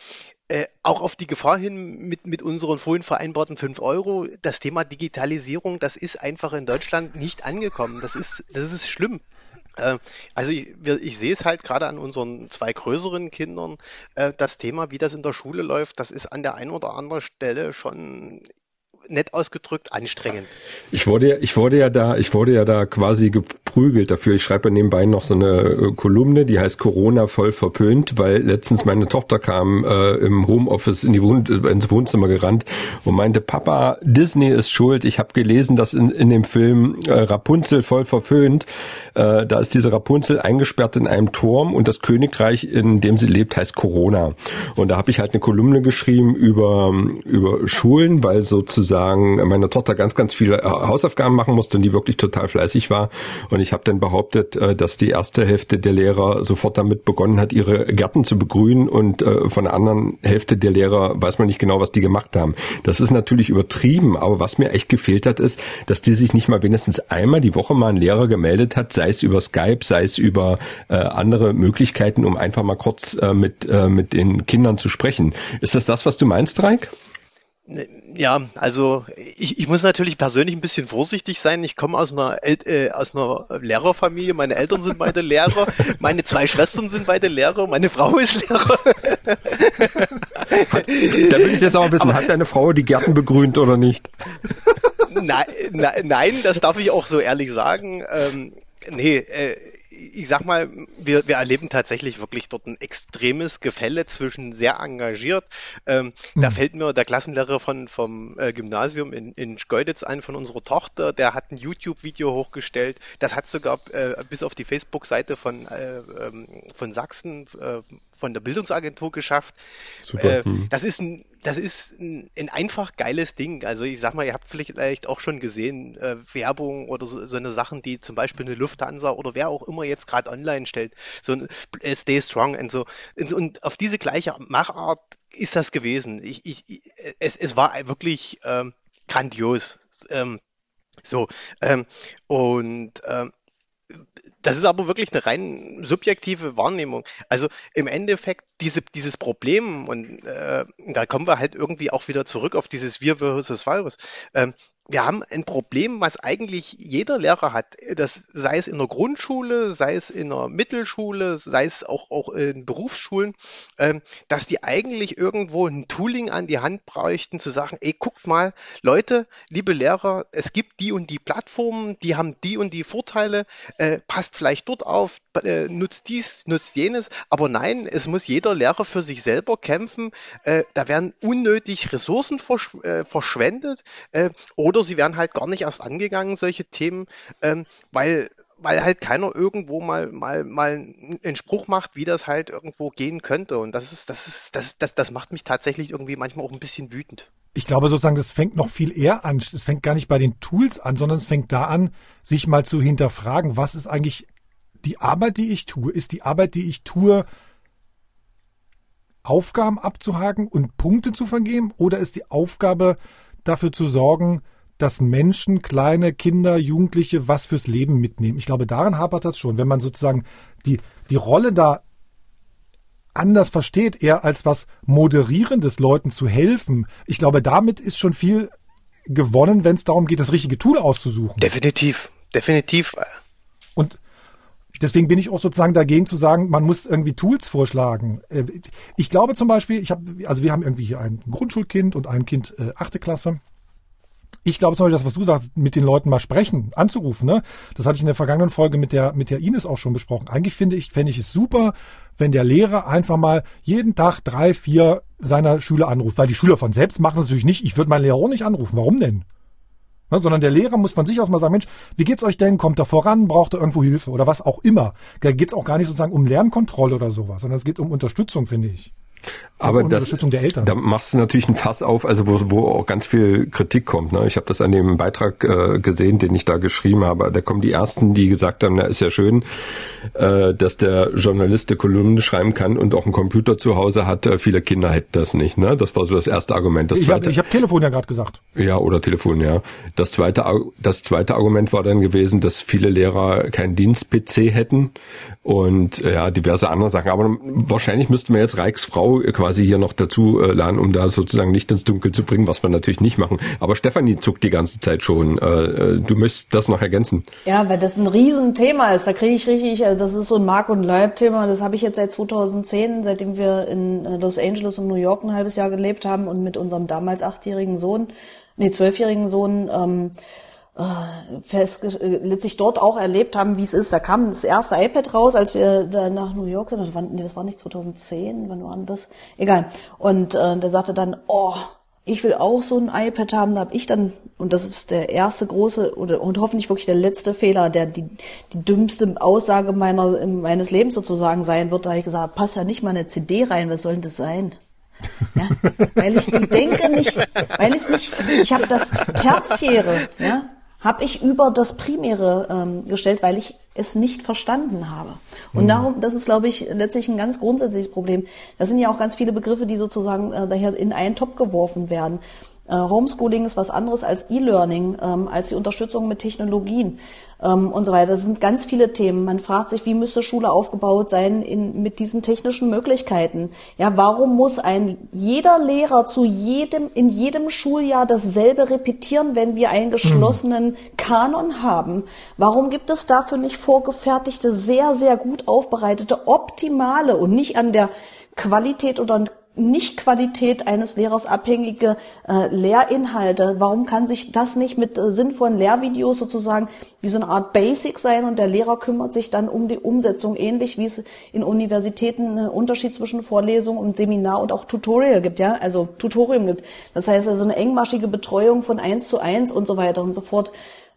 äh, auch auf die Gefahr hin mit, mit unseren vorhin vereinbarten 5 Euro, das Thema Digitalisierung, das ist einfach in Deutschland nicht angekommen. Das ist, das ist schlimm. Äh, also ich, ich, sehe es halt gerade an unseren zwei größeren Kindern, äh, das Thema, wie das in der Schule läuft, das ist an der einen oder anderen Stelle schon nett ausgedrückt anstrengend. Ich wurde, ich wurde ja da, ich wurde ja da quasi geprügelt dafür. Ich schreibe nebenbei noch so eine äh, Kolumne, die heißt Corona voll verpönt, weil letztens meine Tochter kam äh, im Homeoffice in die Wohn ins Wohnzimmer gerannt und meinte, Papa, Disney ist schuld. Ich habe gelesen, dass in, in dem Film äh, Rapunzel voll verpönt, äh, da ist diese Rapunzel eingesperrt in einem Turm und das Königreich, in dem sie lebt, heißt Corona. Und da habe ich halt eine Kolumne geschrieben über über Schulen, weil sozusagen sagen, meine Tochter ganz, ganz viele äh, Hausaufgaben machen musste und die wirklich total fleißig war. Und ich habe dann behauptet, äh, dass die erste Hälfte der Lehrer sofort damit begonnen hat, ihre Gärten zu begrünen und äh, von der anderen Hälfte der Lehrer weiß man nicht genau, was die gemacht haben. Das ist natürlich übertrieben, aber was mir echt gefehlt hat, ist, dass die sich nicht mal wenigstens einmal die Woche mal ein Lehrer gemeldet hat, sei es über Skype, sei es über andere Möglichkeiten, um einfach mal kurz mit, mit den Kindern zu sprechen. Ist das das, was du meinst, Reik? Ja, also ich, ich muss natürlich persönlich ein bisschen vorsichtig sein. Ich komme aus einer äh, aus einer Lehrerfamilie. Meine Eltern sind beide Lehrer, meine zwei Schwestern sind beide Lehrer, meine Frau ist Lehrer. Hat, da will ich jetzt auch wissen, Aber, hat deine Frau die Gärten begrünt oder nicht? Nein, nein, das darf ich auch so ehrlich sagen. Ähm, nee, äh, ich sag mal, wir, wir erleben tatsächlich wirklich dort ein extremes Gefälle zwischen sehr engagiert. Ähm, mhm. Da fällt mir der Klassenlehrer von, vom äh, Gymnasium in, in Schkeuditz ein, von unserer Tochter, der hat ein YouTube-Video hochgestellt. Das hat sogar äh, bis auf die Facebook-Seite von, äh, ähm, von Sachsen äh, von der Bildungsagentur geschafft. Super. Äh, hm. Das ist ein, das ist ein, ein, einfach geiles Ding. Also ich sag mal, ihr habt vielleicht auch schon gesehen, äh, Werbung oder so, so, eine Sachen, die zum Beispiel eine Lufthansa oder wer auch immer jetzt gerade online stellt. So ein Stay Strong und so. Und, und, auf diese gleiche Machart ist das gewesen. Ich, ich, es, es war wirklich ähm, grandios. Ähm, so, ähm, und ähm, das ist aber wirklich eine rein subjektive Wahrnehmung. Also im Endeffekt diese, dieses Problem, und äh, da kommen wir halt irgendwie auch wieder zurück auf dieses Wir versus Virus. Ähm, wir haben ein Problem, was eigentlich jeder Lehrer hat. Das sei es in der Grundschule, sei es in der Mittelschule, sei es auch, auch in Berufsschulen, ähm, dass die eigentlich irgendwo ein Tooling an die Hand bräuchten, zu sagen, ey, guckt mal, Leute, liebe Lehrer, es gibt die und die Plattformen, die haben die und die Vorteile, äh, passt vielleicht dort auf, äh, nutzt dies, nutzt jenes, aber nein, es muss jeder Lehrer für sich selber kämpfen. Äh, da werden unnötig Ressourcen versch äh, verschwendet äh, oder oder sie werden halt gar nicht erst angegangen, solche Themen, ähm, weil weil halt keiner irgendwo mal mal mal einen Spruch macht, wie das halt irgendwo gehen könnte. Und das ist das ist das das das macht mich tatsächlich irgendwie manchmal auch ein bisschen wütend. Ich glaube sozusagen, das fängt noch viel eher an. Es fängt gar nicht bei den Tools an, sondern es fängt da an, sich mal zu hinterfragen, was ist eigentlich die Arbeit, die ich tue? Ist die Arbeit, die ich tue, Aufgaben abzuhaken und Punkte zu vergeben? Oder ist die Aufgabe dafür zu sorgen, dass Menschen, kleine Kinder, Jugendliche was fürs Leben mitnehmen. Ich glaube, daran hapert das schon. Wenn man sozusagen die, die Rolle da anders versteht, eher als was Moderierendes Leuten zu helfen. Ich glaube, damit ist schon viel gewonnen, wenn es darum geht, das richtige Tool auszusuchen. Definitiv, definitiv. Und deswegen bin ich auch sozusagen dagegen zu sagen, man muss irgendwie Tools vorschlagen. Äh, ich glaube zum Beispiel, ich habe, also wir haben irgendwie hier ein Grundschulkind und ein Kind äh, achte Klasse ich glaube zum Beispiel, das, was du sagst, mit den Leuten mal sprechen, anzurufen, ne? Das hatte ich in der vergangenen Folge mit der, mit der Ines auch schon besprochen. Eigentlich finde ich, fände ich es super, wenn der Lehrer einfach mal jeden Tag drei, vier seiner Schüler anruft. Weil die Schüler von selbst machen das natürlich nicht. Ich würde meinen Lehrer auch nicht anrufen. Warum denn? Ne, sondern der Lehrer muss von sich aus mal sagen, Mensch, wie geht's euch denn? Kommt er voran? Braucht er irgendwo Hilfe? Oder was auch immer. Da geht's auch gar nicht sozusagen um Lernkontrolle oder sowas, sondern es geht um Unterstützung, finde ich. Aber das, da machst du natürlich ein Fass auf, also wo, wo auch ganz viel Kritik kommt. Ne? Ich habe das an dem Beitrag äh, gesehen, den ich da geschrieben habe. Da kommen die ersten, die gesagt haben, na ist ja schön, äh, dass der Journalist der Kolumne schreiben kann und auch einen Computer zu Hause hat. Äh, viele Kinder hätten das nicht. Ne? Das war so das erste Argument. Das ich habe hab Telefon ja gerade gesagt. Ja, oder Telefon, ja. Das zweite, das zweite Argument war dann gewesen, dass viele Lehrer keinen Dienst-PC hätten und ja diverse andere Sachen. Aber wahrscheinlich müssten wir jetzt Reichs Quasi quasi hier noch dazu äh, laden, um da sozusagen Licht ins Dunkel zu bringen, was wir natürlich nicht machen. Aber Stefanie zuckt die ganze Zeit schon. Äh, äh, du möchtest das noch ergänzen. Ja, weil das ein Riesenthema ist. Da kriege ich richtig, also das ist so ein Mark- und Leib-Thema. Das habe ich jetzt seit 2010, seitdem wir in äh, Los Angeles und New York ein halbes Jahr gelebt haben und mit unserem damals achtjährigen Sohn, nee, zwölfjährigen Sohn, ähm, äh, fest, äh, letztlich dort auch erlebt haben, wie es ist. Da kam das erste iPad raus, als wir da nach New York sind. Das war, nee, das war nicht 2010, wann war denn das? Egal. Und äh, der sagte dann, oh, ich will auch so ein iPad haben. Da habe ich dann, und das ist der erste große oder und hoffentlich wirklich der letzte Fehler, der die, die dümmste Aussage meiner, meines Lebens sozusagen sein wird, da habe ich gesagt, passt ja nicht mal eine CD rein, was soll denn das sein? Ja, weil ich die denke nicht, weil ich nicht, ich habe das Tertiäre, ja, habe ich über das Primäre ähm, gestellt, weil ich es nicht verstanden habe. Und mhm. darum, das ist, glaube ich, letztlich ein ganz grundsätzliches Problem. Das sind ja auch ganz viele Begriffe, die sozusagen äh, daher in einen Topf geworfen werden. Äh, Homeschooling ist was anderes als E-Learning, ähm, als die Unterstützung mit Technologien ähm, und so weiter. Das sind ganz viele Themen. Man fragt sich, wie müsste Schule aufgebaut sein in, mit diesen technischen Möglichkeiten? Ja, warum muss ein jeder Lehrer zu jedem in jedem Schuljahr dasselbe repetieren, wenn wir einen geschlossenen. Kanon haben? Warum gibt es dafür nicht vorgefertigte, sehr sehr gut aufbereitete, optimale und nicht an der Qualität oder nicht-Qualität eines Lehrers abhängige äh, Lehrinhalte. Warum kann sich das nicht mit äh, sinnvollen Lehrvideos sozusagen wie so eine Art Basic sein und der Lehrer kümmert sich dann um die Umsetzung, ähnlich wie es in Universitäten einen Unterschied zwischen Vorlesung und Seminar und auch Tutorial gibt, ja, also Tutorium gibt. Das heißt also eine engmaschige Betreuung von eins zu eins und so weiter und so fort.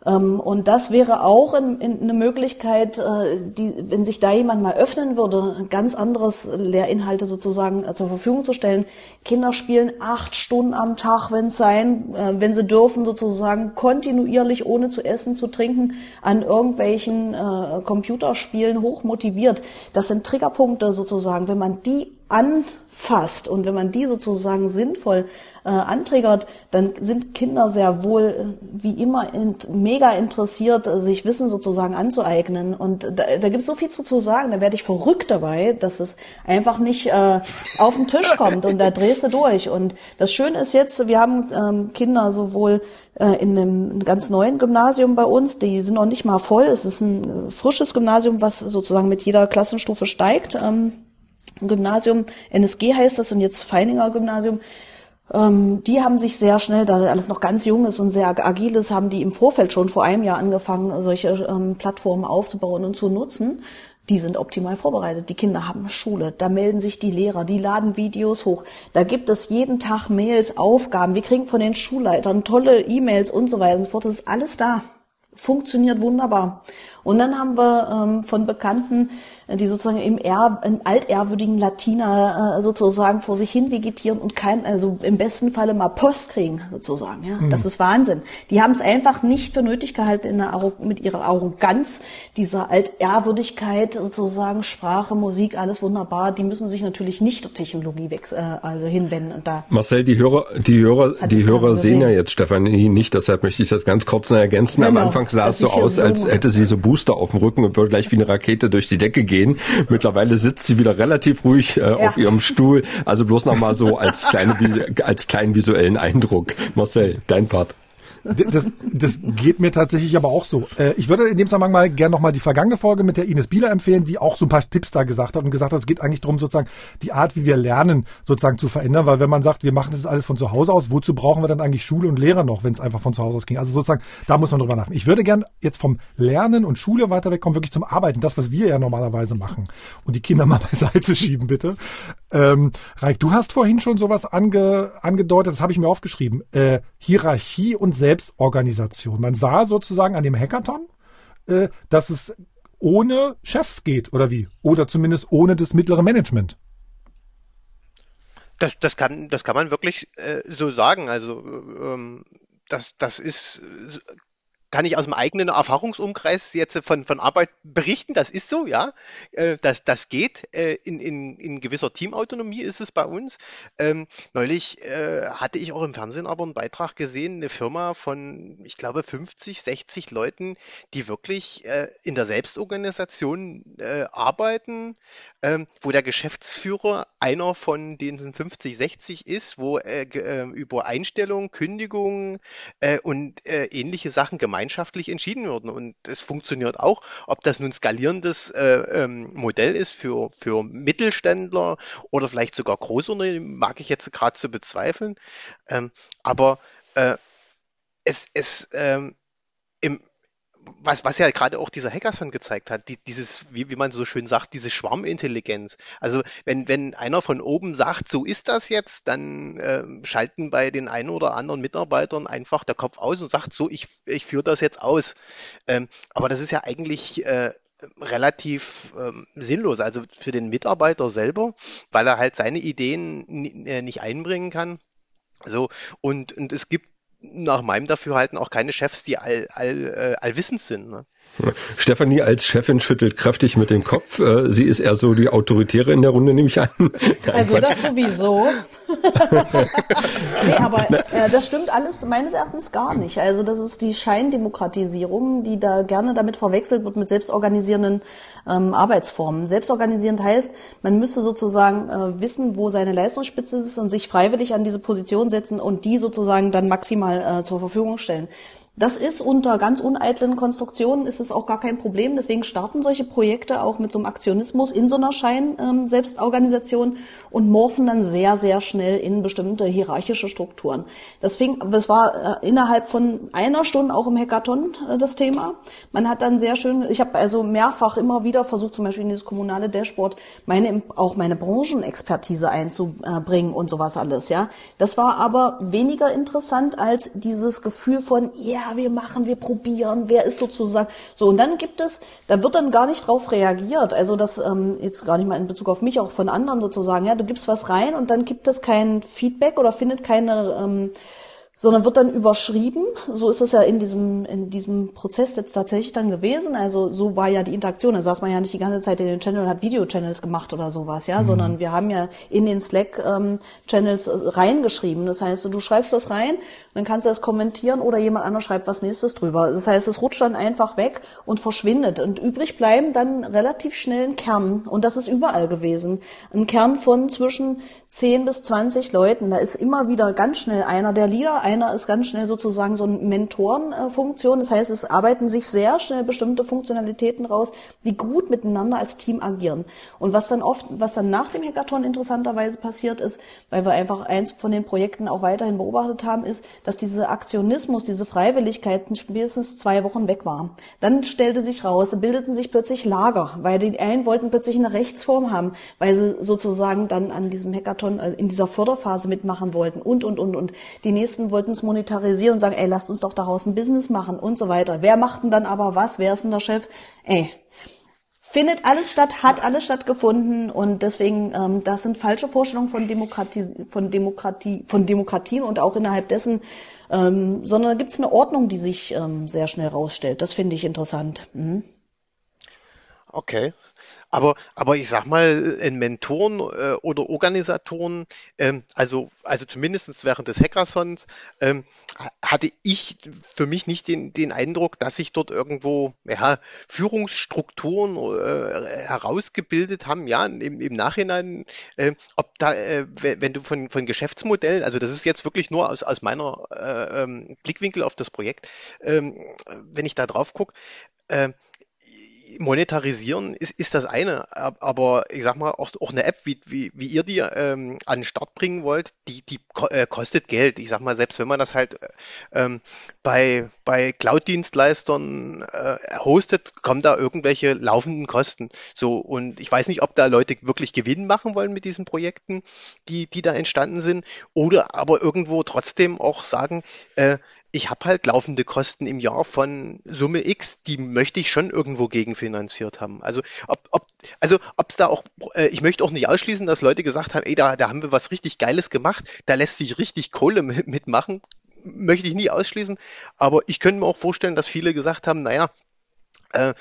Ähm, und das wäre auch eine Möglichkeit, äh, die, wenn sich da jemand mal öffnen würde, ganz anderes Lehrinhalte sozusagen äh, zur Verfügung zu stellen. Kinder spielen acht Stunden am Tag, wenn es sein, äh, wenn sie dürfen, sozusagen kontinuierlich, ohne zu essen, zu trinken, an irgendwelchen Computerspielen hochmotiviert. Das sind Triggerpunkte sozusagen. Wenn man die anfasst und wenn man die sozusagen sinnvoll äh, antriggert, dann sind Kinder sehr wohl äh, wie immer in, mega interessiert, äh, sich Wissen sozusagen anzueignen. Und da, da gibt es so viel zu, zu sagen, da werde ich verrückt dabei, dass es einfach nicht äh, auf den Tisch kommt und da drehst du durch. Und das Schöne ist jetzt, wir haben ähm, Kinder sowohl äh, in einem ganz neuen Gymnasium bei uns, die sind noch nicht mal voll. Es ist ein äh, frisches Gymnasium, was sozusagen mit jeder Klassenstufe steigt. Ähm, Gymnasium, NSG heißt das und jetzt Feininger Gymnasium, ähm, die haben sich sehr schnell, da alles noch ganz jung ist und sehr agil ist, haben die im Vorfeld schon vor einem Jahr angefangen, solche ähm, Plattformen aufzubauen und zu nutzen. Die sind optimal vorbereitet. Die Kinder haben Schule. Da melden sich die Lehrer. Die laden Videos hoch. Da gibt es jeden Tag Mails, Aufgaben. Wir kriegen von den Schulleitern tolle E-Mails und so weiter und so fort. Das ist alles da. Funktioniert wunderbar. Und dann haben wir ähm, von Bekannten die sozusagen im, Erb, im altehrwürdigen Latina äh, sozusagen vor sich hin vegetieren und kein, also im besten Falle mal Post kriegen sozusagen. Ja, mhm. das ist Wahnsinn. Die haben es einfach nicht für nötig gehalten in der mit ihrer Arroganz, dieser Altehrwürdigkeit sozusagen Sprache, Musik, alles wunderbar. Die müssen sich natürlich nicht der Technologie weg, äh, also hinwenden und da. Marcel, die Hörer, die Hörer, die Hörer sehen ja jetzt Stefanie nicht, deshalb möchte ich das ganz kurz noch ergänzen. Genau, Am Anfang sah es so aus, als hätte sie so Booster auf dem Rücken und würde gleich wie eine Rakete durch die Decke gehen gehen. Mittlerweile sitzt sie wieder relativ ruhig äh, ja. auf ihrem Stuhl. Also bloß noch mal so als kleine als kleinen visuellen Eindruck. Marcel, dein Part. Das, das geht mir tatsächlich aber auch so. Äh, ich würde in dem Zusammenhang mal gerne nochmal die vergangene Folge mit der Ines Bieler empfehlen, die auch so ein paar Tipps da gesagt hat und gesagt hat, es geht eigentlich darum, sozusagen die Art, wie wir lernen, sozusagen zu verändern, weil wenn man sagt, wir machen das alles von zu Hause aus, wozu brauchen wir dann eigentlich Schule und Lehrer noch, wenn es einfach von zu Hause aus ging? Also sozusagen, da muss man drüber nachdenken. Ich würde gerne jetzt vom Lernen und Schule weiter wegkommen, wirklich zum Arbeiten, das, was wir ja normalerweise machen. Und die Kinder mal beiseite schieben, bitte. Ähm, Reik, du hast vorhin schon sowas ange, angedeutet, das habe ich mir aufgeschrieben. Äh, Hierarchie und Selbstorganisation. Man sah sozusagen an dem Hackathon, äh, dass es ohne Chefs geht, oder wie? Oder zumindest ohne das mittlere Management. Das, das, kann, das kann man wirklich äh, so sagen. Also ähm, das, das ist kann ich aus dem eigenen Erfahrungsumkreis jetzt von, von Arbeit berichten. Das ist so, ja. Äh, das, das geht. Äh, in, in, in gewisser Teamautonomie ist es bei uns. Ähm, neulich äh, hatte ich auch im Fernsehen aber einen Beitrag gesehen, eine Firma von, ich glaube, 50, 60 Leuten, die wirklich in der Selbstorganisation arbeiten, ähm, wo der Geschäftsführer einer von den 50, 60 ist, wo über Einstellung, Kündigung und ähnliche Sachen gemeinsam gemeinschaftlich entschieden würden. Und es funktioniert auch, ob das nun skalierendes äh, ähm, Modell ist für, für Mittelständler oder vielleicht sogar Großunternehmen, mag ich jetzt gerade zu bezweifeln. Ähm, aber äh, es, es ähm, im, was, was ja gerade auch dieser Hackathon gezeigt hat, die, dieses, wie, wie man so schön sagt, diese Schwarmintelligenz. Also wenn, wenn einer von oben sagt, so ist das jetzt, dann äh, schalten bei den einen oder anderen Mitarbeitern einfach der Kopf aus und sagt, so, ich, ich führe das jetzt aus. Ähm, aber das ist ja eigentlich äh, relativ ähm, sinnlos. Also für den Mitarbeiter selber, weil er halt seine Ideen äh, nicht einbringen kann. So, und, und es gibt nach meinem Dafürhalten auch keine Chefs, die all, all, äh, allwissend sind. Ne? Stefanie als Chefin schüttelt kräftig mit dem Kopf. Äh, sie ist eher so die Autoritäre in der Runde, nehme ich an. also das sowieso. nee, aber äh, das stimmt alles meines Erachtens gar nicht. Also das ist die Scheindemokratisierung, die da gerne damit verwechselt wird mit selbstorganisierenden ähm, Arbeitsformen. Selbstorganisierend heißt, man müsste sozusagen äh, wissen, wo seine Leistungsspitze ist und sich freiwillig an diese Position setzen und die sozusagen dann maximal äh, zur Verfügung stellen. Das ist unter ganz uneitlen Konstruktionen ist es auch gar kein Problem. Deswegen starten solche Projekte auch mit so einem Aktionismus in so einer Schein-Selbstorganisation ähm, und morphen dann sehr, sehr schnell in bestimmte hierarchische Strukturen. Deswegen, das war äh, innerhalb von einer Stunde auch im Hackathon äh, das Thema. Man hat dann sehr schön, ich habe also mehrfach immer wieder versucht, zum Beispiel in dieses kommunale Dashboard meine auch meine Branchenexpertise einzubringen und sowas alles. Ja, das war aber weniger interessant als dieses Gefühl von ja wir machen, wir probieren, wer ist sozusagen. So, und dann gibt es, da wird dann gar nicht drauf reagiert. Also das ähm, jetzt gar nicht mal in Bezug auf mich, auch von anderen sozusagen, ja, du gibst was rein und dann gibt es kein Feedback oder findet keine ähm, sondern wird dann überschrieben. So ist es ja in diesem, in diesem Prozess jetzt tatsächlich dann gewesen. Also so war ja die Interaktion. Da saß man ja nicht die ganze Zeit in den Channel und hat Video-Channels gemacht oder sowas, ja, mhm. sondern wir haben ja in den Slack-Channels ähm, reingeschrieben. Das heißt, du schreibst was rein, dann kannst du das kommentieren oder jemand anderes schreibt was nächstes drüber. Das heißt, es rutscht dann einfach weg und verschwindet. Und übrig bleiben dann relativ schnell ein Kern. Und das ist überall gewesen. Ein Kern von zwischen 10 bis 20 Leuten. Da ist immer wieder ganz schnell einer der Leader, einer ist ganz schnell sozusagen so eine Mentorenfunktion. Das heißt, es arbeiten sich sehr schnell bestimmte Funktionalitäten raus, die gut miteinander als Team agieren. Und was dann oft, was dann nach dem Hackathon interessanterweise passiert ist, weil wir einfach eins von den Projekten auch weiterhin beobachtet haben, ist, dass dieser Aktionismus, diese Freiwilligkeit spätestens zwei Wochen weg war. Dann stellte sich raus, bildeten sich plötzlich Lager, weil die einen wollten plötzlich eine Rechtsform haben, weil sie sozusagen dann an diesem Hackathon äh, in dieser Förderphase mitmachen wollten und, und, und, und. Die nächsten wollten es monetarisieren und sagen, ey, lasst uns doch daraus ein Business machen und so weiter. Wer macht denn dann aber was? Wer ist denn der Chef? Ey, findet alles statt, hat alles stattgefunden und deswegen, ähm, das sind falsche Vorstellungen von Demokratie, von Demokratie, von Demokratien und auch innerhalb dessen, ähm, sondern da gibt es eine Ordnung, die sich ähm, sehr schnell rausstellt. Das finde ich interessant. Mhm. Okay. Aber, aber ich sag mal, in Mentoren äh, oder Organisatoren, ähm, also, also zumindest während des Hackathons, ähm, hatte ich für mich nicht den, den Eindruck, dass sich dort irgendwo ja, Führungsstrukturen äh, herausgebildet haben. Ja, im, im Nachhinein, äh, ob da, äh, wenn du von, von Geschäftsmodellen, also das ist jetzt wirklich nur aus, aus meiner äh, ähm, Blickwinkel auf das Projekt, ähm, wenn ich da drauf gucke, äh, monetarisieren ist, ist das eine, aber ich sag mal, auch, auch eine App, wie, wie, wie ihr die ähm, an den Start bringen wollt, die, die äh, kostet Geld. Ich sag mal, selbst wenn man das halt ähm, bei, bei Cloud-Dienstleistern äh, hostet, kommen da irgendwelche laufenden Kosten. So, und ich weiß nicht, ob da Leute wirklich Gewinn machen wollen mit diesen Projekten, die, die da entstanden sind, oder aber irgendwo trotzdem auch sagen, äh, ich habe halt laufende Kosten im Jahr von Summe X, die möchte ich schon irgendwo gegenfinanziert haben. Also ob, ob also ob es da auch, äh, ich möchte auch nicht ausschließen, dass Leute gesagt haben, ey, da, da haben wir was richtig Geiles gemacht, da lässt sich richtig Kohle mitmachen, möchte ich nie ausschließen. Aber ich könnte mir auch vorstellen, dass viele gesagt haben, naja, äh,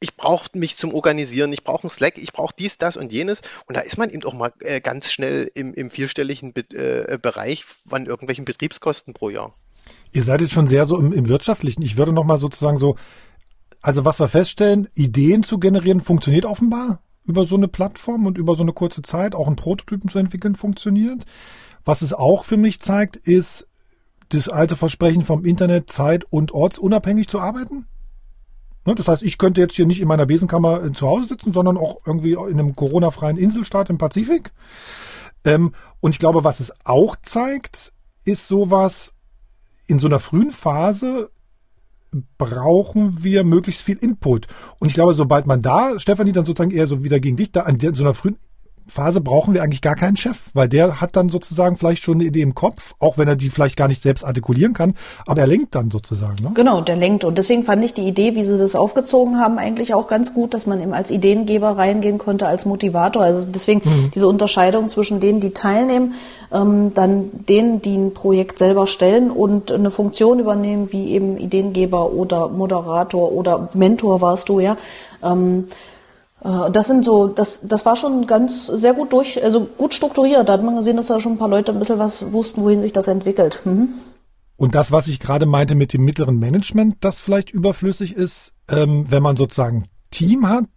ich brauche mich zum Organisieren, ich brauche einen Slack, ich brauche dies, das und jenes. Und da ist man eben auch mal äh, ganz schnell im, im vierstelligen Be äh, Bereich von irgendwelchen Betriebskosten pro Jahr. Ihr seid jetzt schon sehr so im, im Wirtschaftlichen. Ich würde nochmal sozusagen so, also was wir feststellen, Ideen zu generieren funktioniert offenbar über so eine Plattform und über so eine kurze Zeit. Auch einen Prototypen zu entwickeln funktioniert. Was es auch für mich zeigt, ist das alte Versprechen vom Internet, zeit- und ortsunabhängig zu arbeiten. Ne, das heißt, ich könnte jetzt hier nicht in meiner Besenkammer äh, zu Hause sitzen, sondern auch irgendwie in einem Corona-freien Inselstaat im Pazifik. Ähm, und ich glaube, was es auch zeigt, ist sowas, in so einer frühen Phase brauchen wir möglichst viel Input. Und ich glaube, sobald man da, Stefanie, dann sozusagen eher so wieder gegen dich, da an so einer frühen Phase brauchen wir eigentlich gar keinen Chef, weil der hat dann sozusagen vielleicht schon eine Idee im Kopf, auch wenn er die vielleicht gar nicht selbst artikulieren kann, aber er lenkt dann sozusagen. Ne? Genau, der lenkt. Und deswegen fand ich die Idee, wie sie das aufgezogen haben, eigentlich auch ganz gut, dass man eben als Ideengeber reingehen konnte, als Motivator. Also deswegen mhm. diese Unterscheidung zwischen denen, die teilnehmen, ähm, dann denen, die ein Projekt selber stellen und eine Funktion übernehmen, wie eben Ideengeber oder Moderator oder Mentor warst du ja. Ähm, äh, das sind so, das, das war schon ganz sehr gut durch, also gut strukturiert. Da hat man gesehen, dass da schon ein paar Leute ein bisschen was wussten, wohin sich das entwickelt. Mhm. Und das, was ich gerade meinte mit dem mittleren Management, das vielleicht überflüssig ist, ähm, wenn man sozusagen Team hat,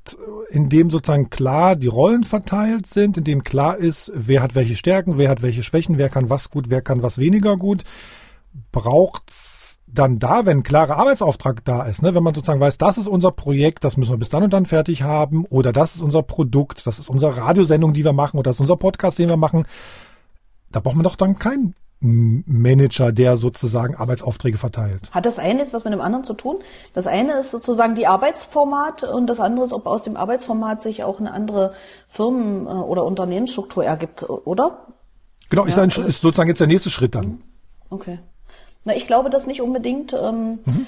in dem sozusagen klar die Rollen verteilt sind, in dem klar ist, wer hat welche Stärken, wer hat welche Schwächen, wer kann was gut, wer kann was weniger gut, braucht's dann da, wenn ein klarer Arbeitsauftrag da ist, ne, wenn man sozusagen weiß, das ist unser Projekt, das müssen wir bis dann und dann fertig haben, oder das ist unser Produkt, das ist unsere Radiosendung, die wir machen, oder das ist unser Podcast, den wir machen, da braucht man doch dann keinen Manager, der sozusagen Arbeitsaufträge verteilt. Hat das eine jetzt was mit dem anderen zu tun? Das eine ist sozusagen die Arbeitsformat und das andere ist, ob aus dem Arbeitsformat sich auch eine andere Firmen- oder Unternehmensstruktur ergibt, oder? Genau, ja, ist, ein, also, ist sozusagen jetzt der nächste Schritt dann. Okay. Na, ich glaube das nicht unbedingt, ähm, mhm.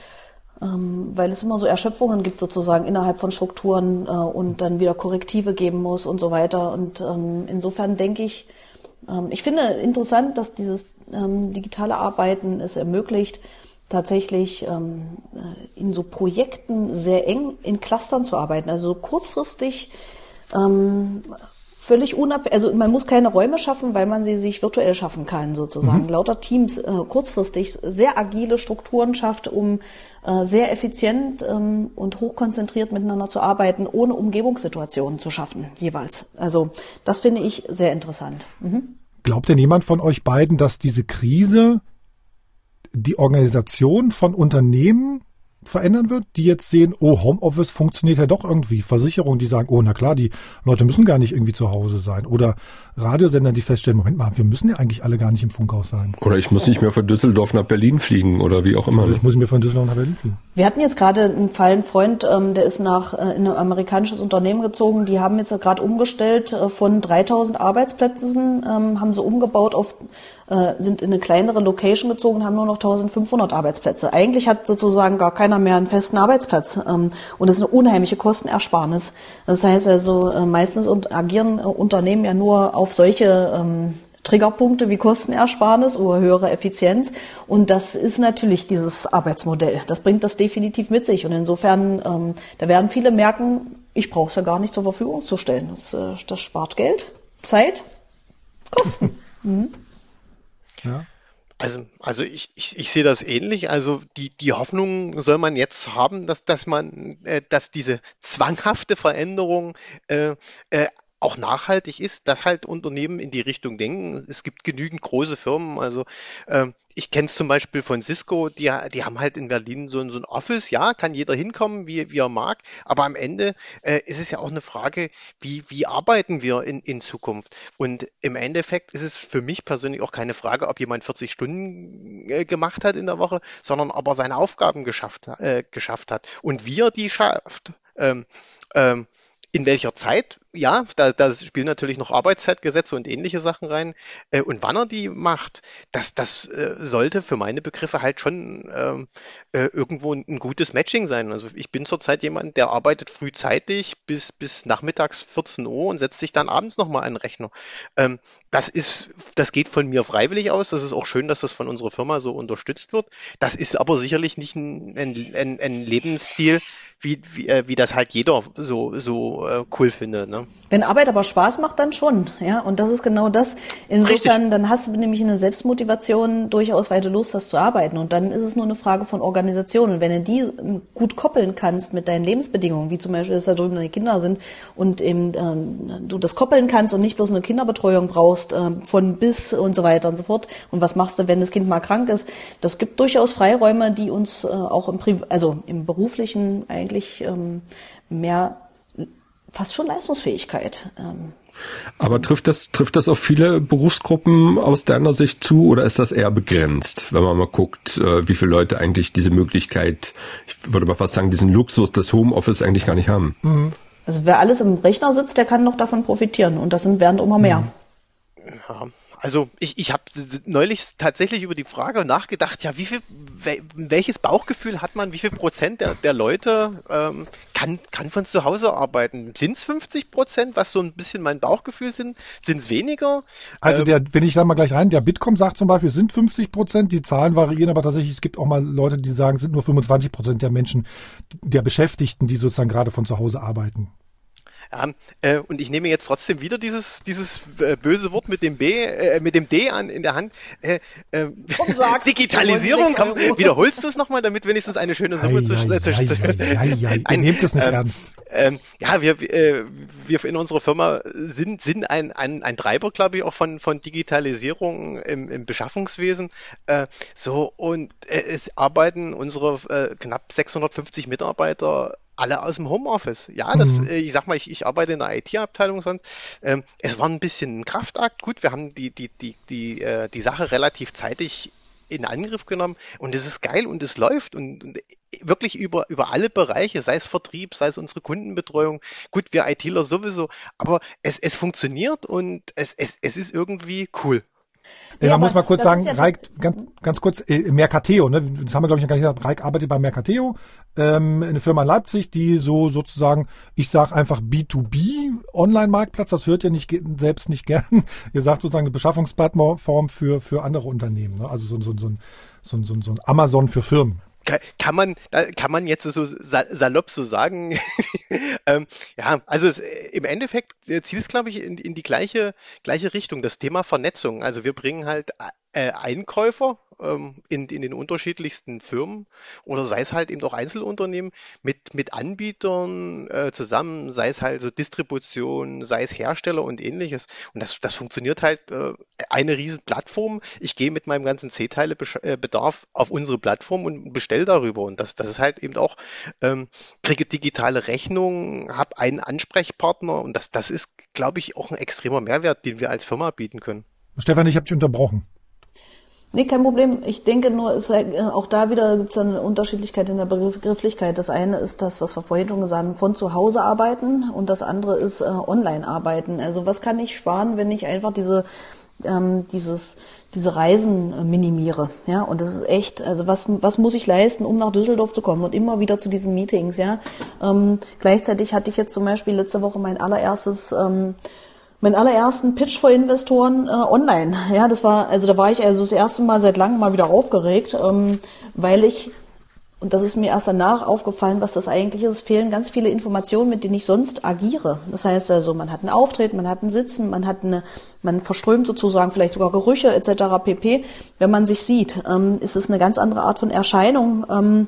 ähm, weil es immer so Erschöpfungen gibt sozusagen innerhalb von Strukturen äh, und dann wieder Korrektive geben muss und so weiter. Und ähm, insofern denke ich, ähm, ich finde interessant, dass dieses ähm, digitale Arbeiten es ermöglicht, tatsächlich ähm, äh, in so Projekten sehr eng in Clustern zu arbeiten. Also kurzfristig ähm, völlig unabhängig, also man muss keine Räume schaffen, weil man sie sich virtuell schaffen kann, sozusagen. Mhm. Lauter Teams äh, kurzfristig sehr agile Strukturen schafft, um äh, sehr effizient ähm, und hochkonzentriert miteinander zu arbeiten, ohne Umgebungssituationen zu schaffen, jeweils. Also das finde ich sehr interessant. Mhm. Glaubt denn jemand von euch beiden, dass diese Krise die Organisation von Unternehmen verändern wird, die jetzt sehen, oh, Homeoffice funktioniert ja doch irgendwie. Versicherungen, die sagen, oh, na klar, die Leute müssen gar nicht irgendwie zu Hause sein. Oder Radiosender, die feststellen, Moment mal, wir müssen ja eigentlich alle gar nicht im Funkhaus sein. Oder ich muss nicht mehr von Düsseldorf nach Berlin fliegen oder wie auch immer. Oder ich muss mir von Düsseldorf nach Berlin fliegen. Wir hatten jetzt gerade einen Fall, einen Freund, ähm, der ist nach äh, in ein amerikanisches Unternehmen gezogen. Die haben jetzt gerade umgestellt äh, von 3000 Arbeitsplätzen, ähm, haben sie umgebaut auf äh, sind in eine kleinere Location gezogen, haben nur noch 1500 Arbeitsplätze. Eigentlich hat sozusagen gar keiner mehr einen festen Arbeitsplatz ähm, und das ist eine unheimliche Kostenersparnis. Das heißt also, äh, meistens agieren äh, Unternehmen ja nur auf solche ähm, Triggerpunkte wie Kostenersparnis oder höhere Effizienz. Und das ist natürlich dieses Arbeitsmodell. Das bringt das definitiv mit sich. Und insofern, ähm, da werden viele merken, ich brauche es ja gar nicht zur Verfügung zu stellen. Das, äh, das spart Geld, Zeit, Kosten. mhm. Ja. Also, also ich, ich, ich sehe das ähnlich. Also die, die Hoffnung soll man jetzt haben, dass, dass man, äh, dass diese zwanghafte Veränderung äh, äh, auch nachhaltig ist, dass halt Unternehmen in die Richtung denken. Es gibt genügend große Firmen. Also äh, ich kenne es zum Beispiel von Cisco, die, die haben halt in Berlin so, so ein Office, ja, kann jeder hinkommen, wie, wie er mag. Aber am Ende äh, ist es ja auch eine Frage, wie, wie arbeiten wir in, in Zukunft? Und im Endeffekt ist es für mich persönlich auch keine Frage, ob jemand 40 Stunden äh, gemacht hat in der Woche, sondern ob er seine Aufgaben geschafft, äh, geschafft hat. Und wie er die schafft. Ähm, ähm, in welcher Zeit, ja, da, da spielen natürlich noch Arbeitszeitgesetze und ähnliche Sachen rein. Äh, und wann er die macht, das, das äh, sollte für meine Begriffe halt schon ähm, äh, irgendwo ein, ein, gutes Matching sein. Also ich bin zurzeit jemand, der arbeitet frühzeitig bis, bis nachmittags 14 Uhr und setzt sich dann abends nochmal an den Rechner. Ähm, das ist, das geht von mir freiwillig aus. Das ist auch schön, dass das von unserer Firma so unterstützt wird. Das ist aber sicherlich nicht ein, ein, ein Lebensstil, wie, wie, äh, wie das halt jeder so, so cool findet. Ne? Wenn Arbeit aber Spaß macht, dann schon. Ja, und das ist genau das. Insofern, Richtig. dann hast du nämlich eine Selbstmotivation durchaus, weil du Lust hast zu arbeiten. Und dann ist es nur eine Frage von Organisation. Und wenn du die ähm, gut koppeln kannst mit deinen Lebensbedingungen, wie zum Beispiel, dass da drüben deine Kinder sind und eben äh, du das koppeln kannst und nicht bloß eine Kinderbetreuung brauchst, äh, von bis und so weiter und so fort. Und was machst du, wenn das Kind mal krank ist? Das gibt durchaus Freiräume, die uns äh, auch im, Pri also im beruflichen eigentlich eigentlich ähm, mehr fast schon Leistungsfähigkeit. Ähm, aber trifft das, trifft das auf viele Berufsgruppen aus deiner Sicht zu oder ist das eher begrenzt, wenn man mal guckt, äh, wie viele Leute eigentlich diese Möglichkeit, ich würde mal fast sagen, diesen Luxus des Homeoffice eigentlich gar nicht haben? Mhm. Also wer alles im Rechner sitzt, der kann noch davon profitieren und das sind werden immer mehr. Ja. Also ich, ich habe neulich tatsächlich über die Frage nachgedacht, ja, wie viel, welches Bauchgefühl hat man, wie viel Prozent der, der Leute ähm, kann, kann von zu Hause arbeiten? Sind es 50 Prozent, was so ein bisschen mein Bauchgefühl sind? Sind es weniger? Also der, wenn ich da mal gleich rein, der Bitkom sagt zum Beispiel, es sind 50 Prozent, die Zahlen variieren, aber tatsächlich, es gibt auch mal Leute, die sagen, es sind nur 25 Prozent der Menschen, der Beschäftigten, die sozusagen gerade von zu Hause arbeiten. Ja, äh, und ich nehme jetzt trotzdem wieder dieses, dieses äh, böse Wort mit dem B, äh, mit dem D an in der Hand. Äh, äh, Digitalisierung. Komm, wiederholst du es nochmal, damit wenigstens eine schöne Summe zu Ihr nehmt es nicht ähm, ernst. Ähm, ja, wir, wir in unserer Firma sind, sind ein, ein, ein Treiber, glaube ich, auch von, von Digitalisierung im, im Beschaffungswesen. Äh, so, und äh, es arbeiten unsere äh, knapp 650 Mitarbeiter alle aus dem Homeoffice. Ja, das, mhm. äh, ich sag mal, ich, ich arbeite in der IT-Abteilung sonst. Ähm, es war ein bisschen ein Kraftakt. Gut, wir haben die, die, die, die, äh, die Sache relativ zeitig in Angriff genommen und es ist geil und es läuft und, und, wirklich über, über alle Bereiche, sei es Vertrieb, sei es unsere Kundenbetreuung. Gut, wir ITler sowieso, aber es, es funktioniert und es, es, es ist irgendwie cool. Ja, man muss mal kurz sagen, ja Reik, ganz, ganz kurz, äh, Mercateo, ne? das haben wir glaube ich noch gar nicht gesagt, Reik arbeitet bei Mercateo, ähm, eine Firma in Leipzig, die so sozusagen, ich sage einfach B2B Online-Marktplatz, das hört ihr nicht, selbst nicht gern, ihr sagt sozusagen eine Beschaffungsplattform für, für andere Unternehmen, ne? also so, so, so, so, so, so ein Amazon für Firmen kann man, kann man jetzt so salopp so sagen. ähm, ja, also es, im Endeffekt zielt es, glaube ich, in, in die gleiche, gleiche Richtung. Das Thema Vernetzung. Also wir bringen halt äh, Einkäufer ähm, in, in den unterschiedlichsten Firmen oder sei es halt eben auch Einzelunternehmen mit, mit Anbietern äh, zusammen, sei es halt so Distribution, sei es Hersteller und ähnliches. Und das, das funktioniert halt äh, eine riesen Plattform. Ich gehe mit meinem ganzen C-Teile-Bedarf äh, auf unsere Plattform und bestelle darüber. Und das, das ist halt eben auch, ähm, kriege digitale Rechnungen, habe einen Ansprechpartner und das, das ist, glaube ich, auch ein extremer Mehrwert, den wir als Firma bieten können. Stefan, ich habe dich unterbrochen. Nee, kein Problem. Ich denke nur, ist halt, auch da wieder gibt es eine Unterschiedlichkeit in der Begrifflichkeit. Das eine ist das, was wir vorhin schon gesagt haben, von zu Hause arbeiten und das andere ist äh, online arbeiten. Also was kann ich sparen, wenn ich einfach diese ähm, dieses diese Reisen äh, minimiere, ja und das ist echt, also was was muss ich leisten, um nach Düsseldorf zu kommen und immer wieder zu diesen Meetings, ja. Ähm, gleichzeitig hatte ich jetzt zum Beispiel letzte Woche mein allererstes ähm, meinen allerersten Pitch vor Investoren äh, online. Ja, das war, also da war ich also das erste Mal seit langem mal wieder aufgeregt, ähm, weil ich, und das ist mir erst danach aufgefallen, was das eigentlich ist, fehlen ganz viele Informationen, mit denen ich sonst agiere. Das heißt also, man hat einen Auftritt, man hat ein Sitzen, man hat eine, man verströmt sozusagen vielleicht sogar Gerüche etc. pp. Wenn man sich sieht, ähm, ist es eine ganz andere Art von Erscheinung, ähm,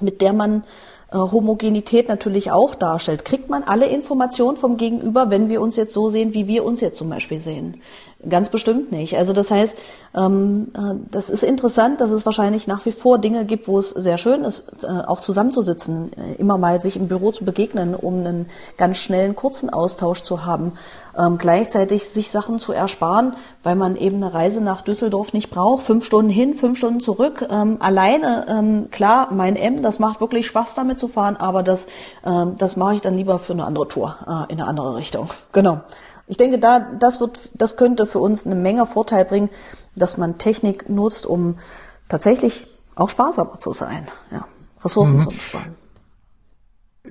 mit der man Homogenität natürlich auch darstellt. Kriegt man alle Informationen vom Gegenüber, wenn wir uns jetzt so sehen, wie wir uns jetzt zum Beispiel sehen? Ganz bestimmt nicht. Also das heißt, ähm, äh, das ist interessant, dass es wahrscheinlich nach wie vor Dinge gibt, wo es sehr schön ist, äh, auch zusammenzusitzen, äh, immer mal sich im Büro zu begegnen, um einen ganz schnellen, kurzen Austausch zu haben. Ähm, gleichzeitig sich Sachen zu ersparen, weil man eben eine Reise nach Düsseldorf nicht braucht. Fünf Stunden hin, fünf Stunden zurück. Ähm, alleine, ähm, klar, mein M, das macht wirklich Spaß damit zu fahren, aber das, ähm, das mache ich dann lieber für eine andere Tour äh, in eine andere Richtung. Genau. Ich denke, da, das wird, das könnte für uns eine Menge Vorteil bringen, dass man Technik nutzt, um tatsächlich auch sparsamer zu sein, ja, Ressourcen mhm. zu sparen.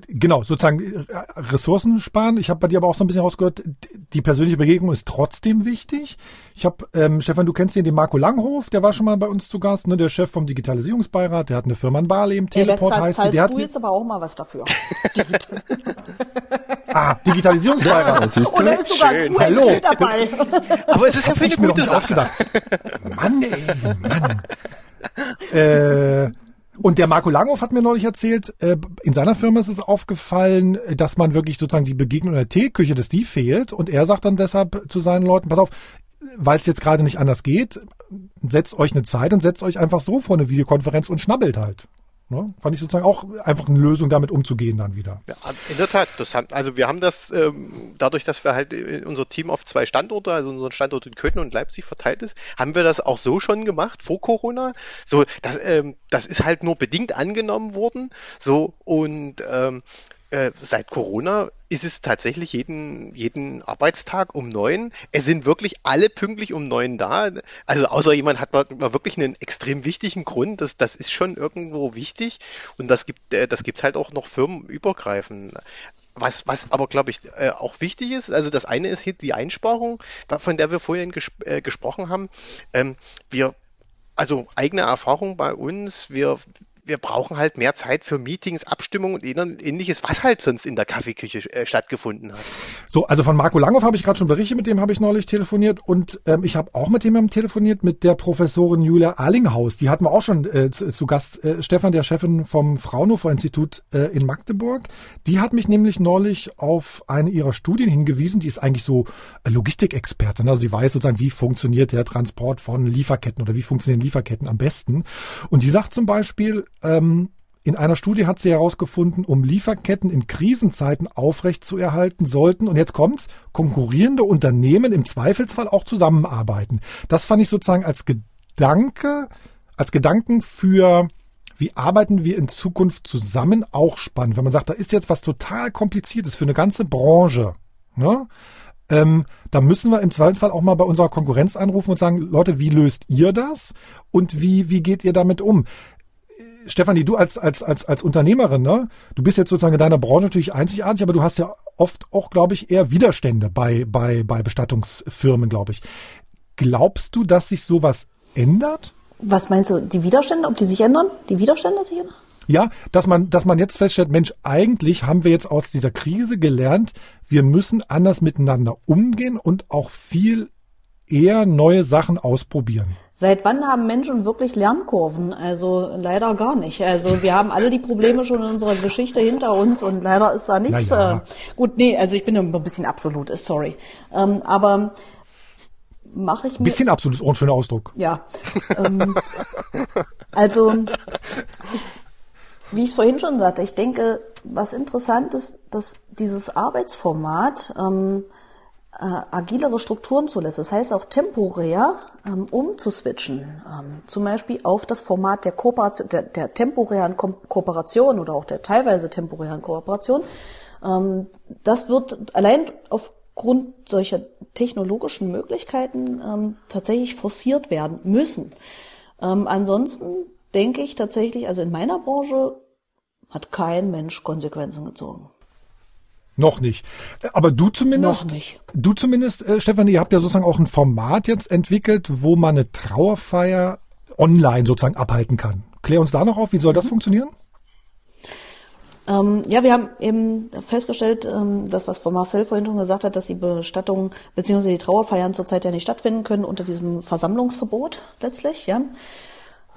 Genau, sozusagen äh, Ressourcen sparen. Ich habe bei dir aber auch so ein bisschen rausgehört, die persönliche Begegnung ist trotzdem wichtig. Ich habe, ähm, Stefan, du kennst den, den Marco Langhof, der war schon mal bei uns zu Gast, ne, der Chef vom Digitalisierungsbeirat, der hat eine Firma in Bali im Teleport ja, heißt die. Der du hat jetzt aber auch mal was dafür. ah, Digitalisierungsbeirat. Ja, Und da ist sogar Schön. ein Hallo. dabei. aber es ist ja für eine gute Sache. Ausgedacht. Mann, ey, Mann. äh, und der Marco Langhoff hat mir neulich erzählt, äh, in seiner Firma ist es aufgefallen, dass man wirklich sozusagen die Begegnung in der Teeküche, dass die fehlt. Und er sagt dann deshalb zu seinen Leuten, pass auf, weil es jetzt gerade nicht anders geht, setzt euch eine Zeit und setzt euch einfach so vor eine Videokonferenz und schnabbelt halt. Ne? Fand ich sozusagen auch einfach eine Lösung, damit umzugehen dann wieder. Ja, in der Tat. Das haben, also wir haben das ähm, dadurch, dass wir halt äh, unser Team auf zwei Standorte, also unseren Standort in Köln und Leipzig verteilt ist, haben wir das auch so schon gemacht vor Corona. So, das, ähm, das ist halt nur bedingt angenommen worden. So und ähm, äh, seit Corona ist es tatsächlich jeden, jeden Arbeitstag um neun. Es sind wirklich alle pünktlich um neun da. Also außer jemand hat mal, wirklich einen extrem wichtigen Grund. Das, das ist schon irgendwo wichtig. Und das gibt, äh, das gibt halt auch noch firmenübergreifend. Was, was aber, glaube ich, äh, auch wichtig ist, also das eine ist hier die Einsparung, von der wir vorhin ges äh, gesprochen haben. Ähm, wir also eigene Erfahrung bei uns, wir, wir brauchen halt mehr Zeit für Meetings, Abstimmungen und ähnliches, was halt sonst in der Kaffeeküche äh, stattgefunden hat. So, also von Marco Langhoff habe ich gerade schon berichtet, mit dem habe ich neulich telefoniert und ähm, ich habe auch mit jemandem telefoniert, mit der Professorin Julia Arlinghaus. Die hatten wir auch schon äh, zu, zu, Gast. Äh, Stefan, der Chefin vom Fraunhofer Institut äh, in Magdeburg. Die hat mich nämlich neulich auf eine ihrer Studien hingewiesen. Die ist eigentlich so äh, Logistikexpertin. Also sie weiß sozusagen, wie funktioniert der Transport von Lieferketten oder wie funktionieren Lieferketten am besten. Und die sagt zum Beispiel, ähm, in einer Studie hat sie herausgefunden, um Lieferketten in Krisenzeiten aufrechtzuerhalten, sollten, und jetzt kommt's, konkurrierende Unternehmen im Zweifelsfall auch zusammenarbeiten. Das fand ich sozusagen als Gedanke, als Gedanken für, wie arbeiten wir in Zukunft zusammen, auch spannend. Wenn man sagt, da ist jetzt was total kompliziertes für eine ganze Branche. Ne? Ähm, da müssen wir im Zweifelsfall auch mal bei unserer Konkurrenz anrufen und sagen, Leute, wie löst ihr das? Und wie, wie geht ihr damit um? Stefanie, du als, als, als, als Unternehmerin, ne? Du bist jetzt sozusagen in deiner Branche natürlich einzigartig, aber du hast ja oft auch, glaube ich, eher Widerstände bei, bei, bei Bestattungsfirmen, glaube ich. Glaubst du, dass sich sowas ändert? Was meinst du, die Widerstände, ob die sich ändern? Die Widerstände sich ändern? Ja, dass man, dass man jetzt feststellt, Mensch, eigentlich haben wir jetzt aus dieser Krise gelernt, wir müssen anders miteinander umgehen und auch viel eher neue Sachen ausprobieren. Seit wann haben Menschen wirklich Lernkurven? Also leider gar nicht. Also wir haben alle die Probleme schon in unserer Geschichte hinter uns und leider ist da nichts. Ja. Äh, gut, nee, also ich bin ein bisschen absolut, sorry. Ähm, aber mache ich mir. Bisschen absolut ist auch ein schöner Ausdruck. Ja. Ähm, also ich, wie ich es vorhin schon sagte, ich denke, was interessant ist, dass dieses Arbeitsformat ähm, äh, agilere Strukturen zulässt. Das heißt auch temporär ähm, umzuswitchen, ähm, zum Beispiel auf das Format der, Kooperation, der, der temporären Ko Kooperation oder auch der teilweise temporären Kooperation. Ähm, das wird allein aufgrund solcher technologischen Möglichkeiten ähm, tatsächlich forciert werden müssen. Ähm, ansonsten denke ich tatsächlich, also in meiner Branche hat kein Mensch Konsequenzen gezogen. Noch nicht. Aber du zumindest. Noch nicht. Du zumindest, äh, Stefanie, ihr habt ja sozusagen auch ein Format jetzt entwickelt, wo man eine Trauerfeier online sozusagen abhalten kann. Klär uns da noch auf, wie soll das mhm. funktionieren? Ähm, ja, wir haben eben festgestellt, ähm, das, was Frau Marcel vorhin schon gesagt hat, dass die Bestattungen bzw. die Trauerfeiern zurzeit ja nicht stattfinden können unter diesem Versammlungsverbot letztlich, ja.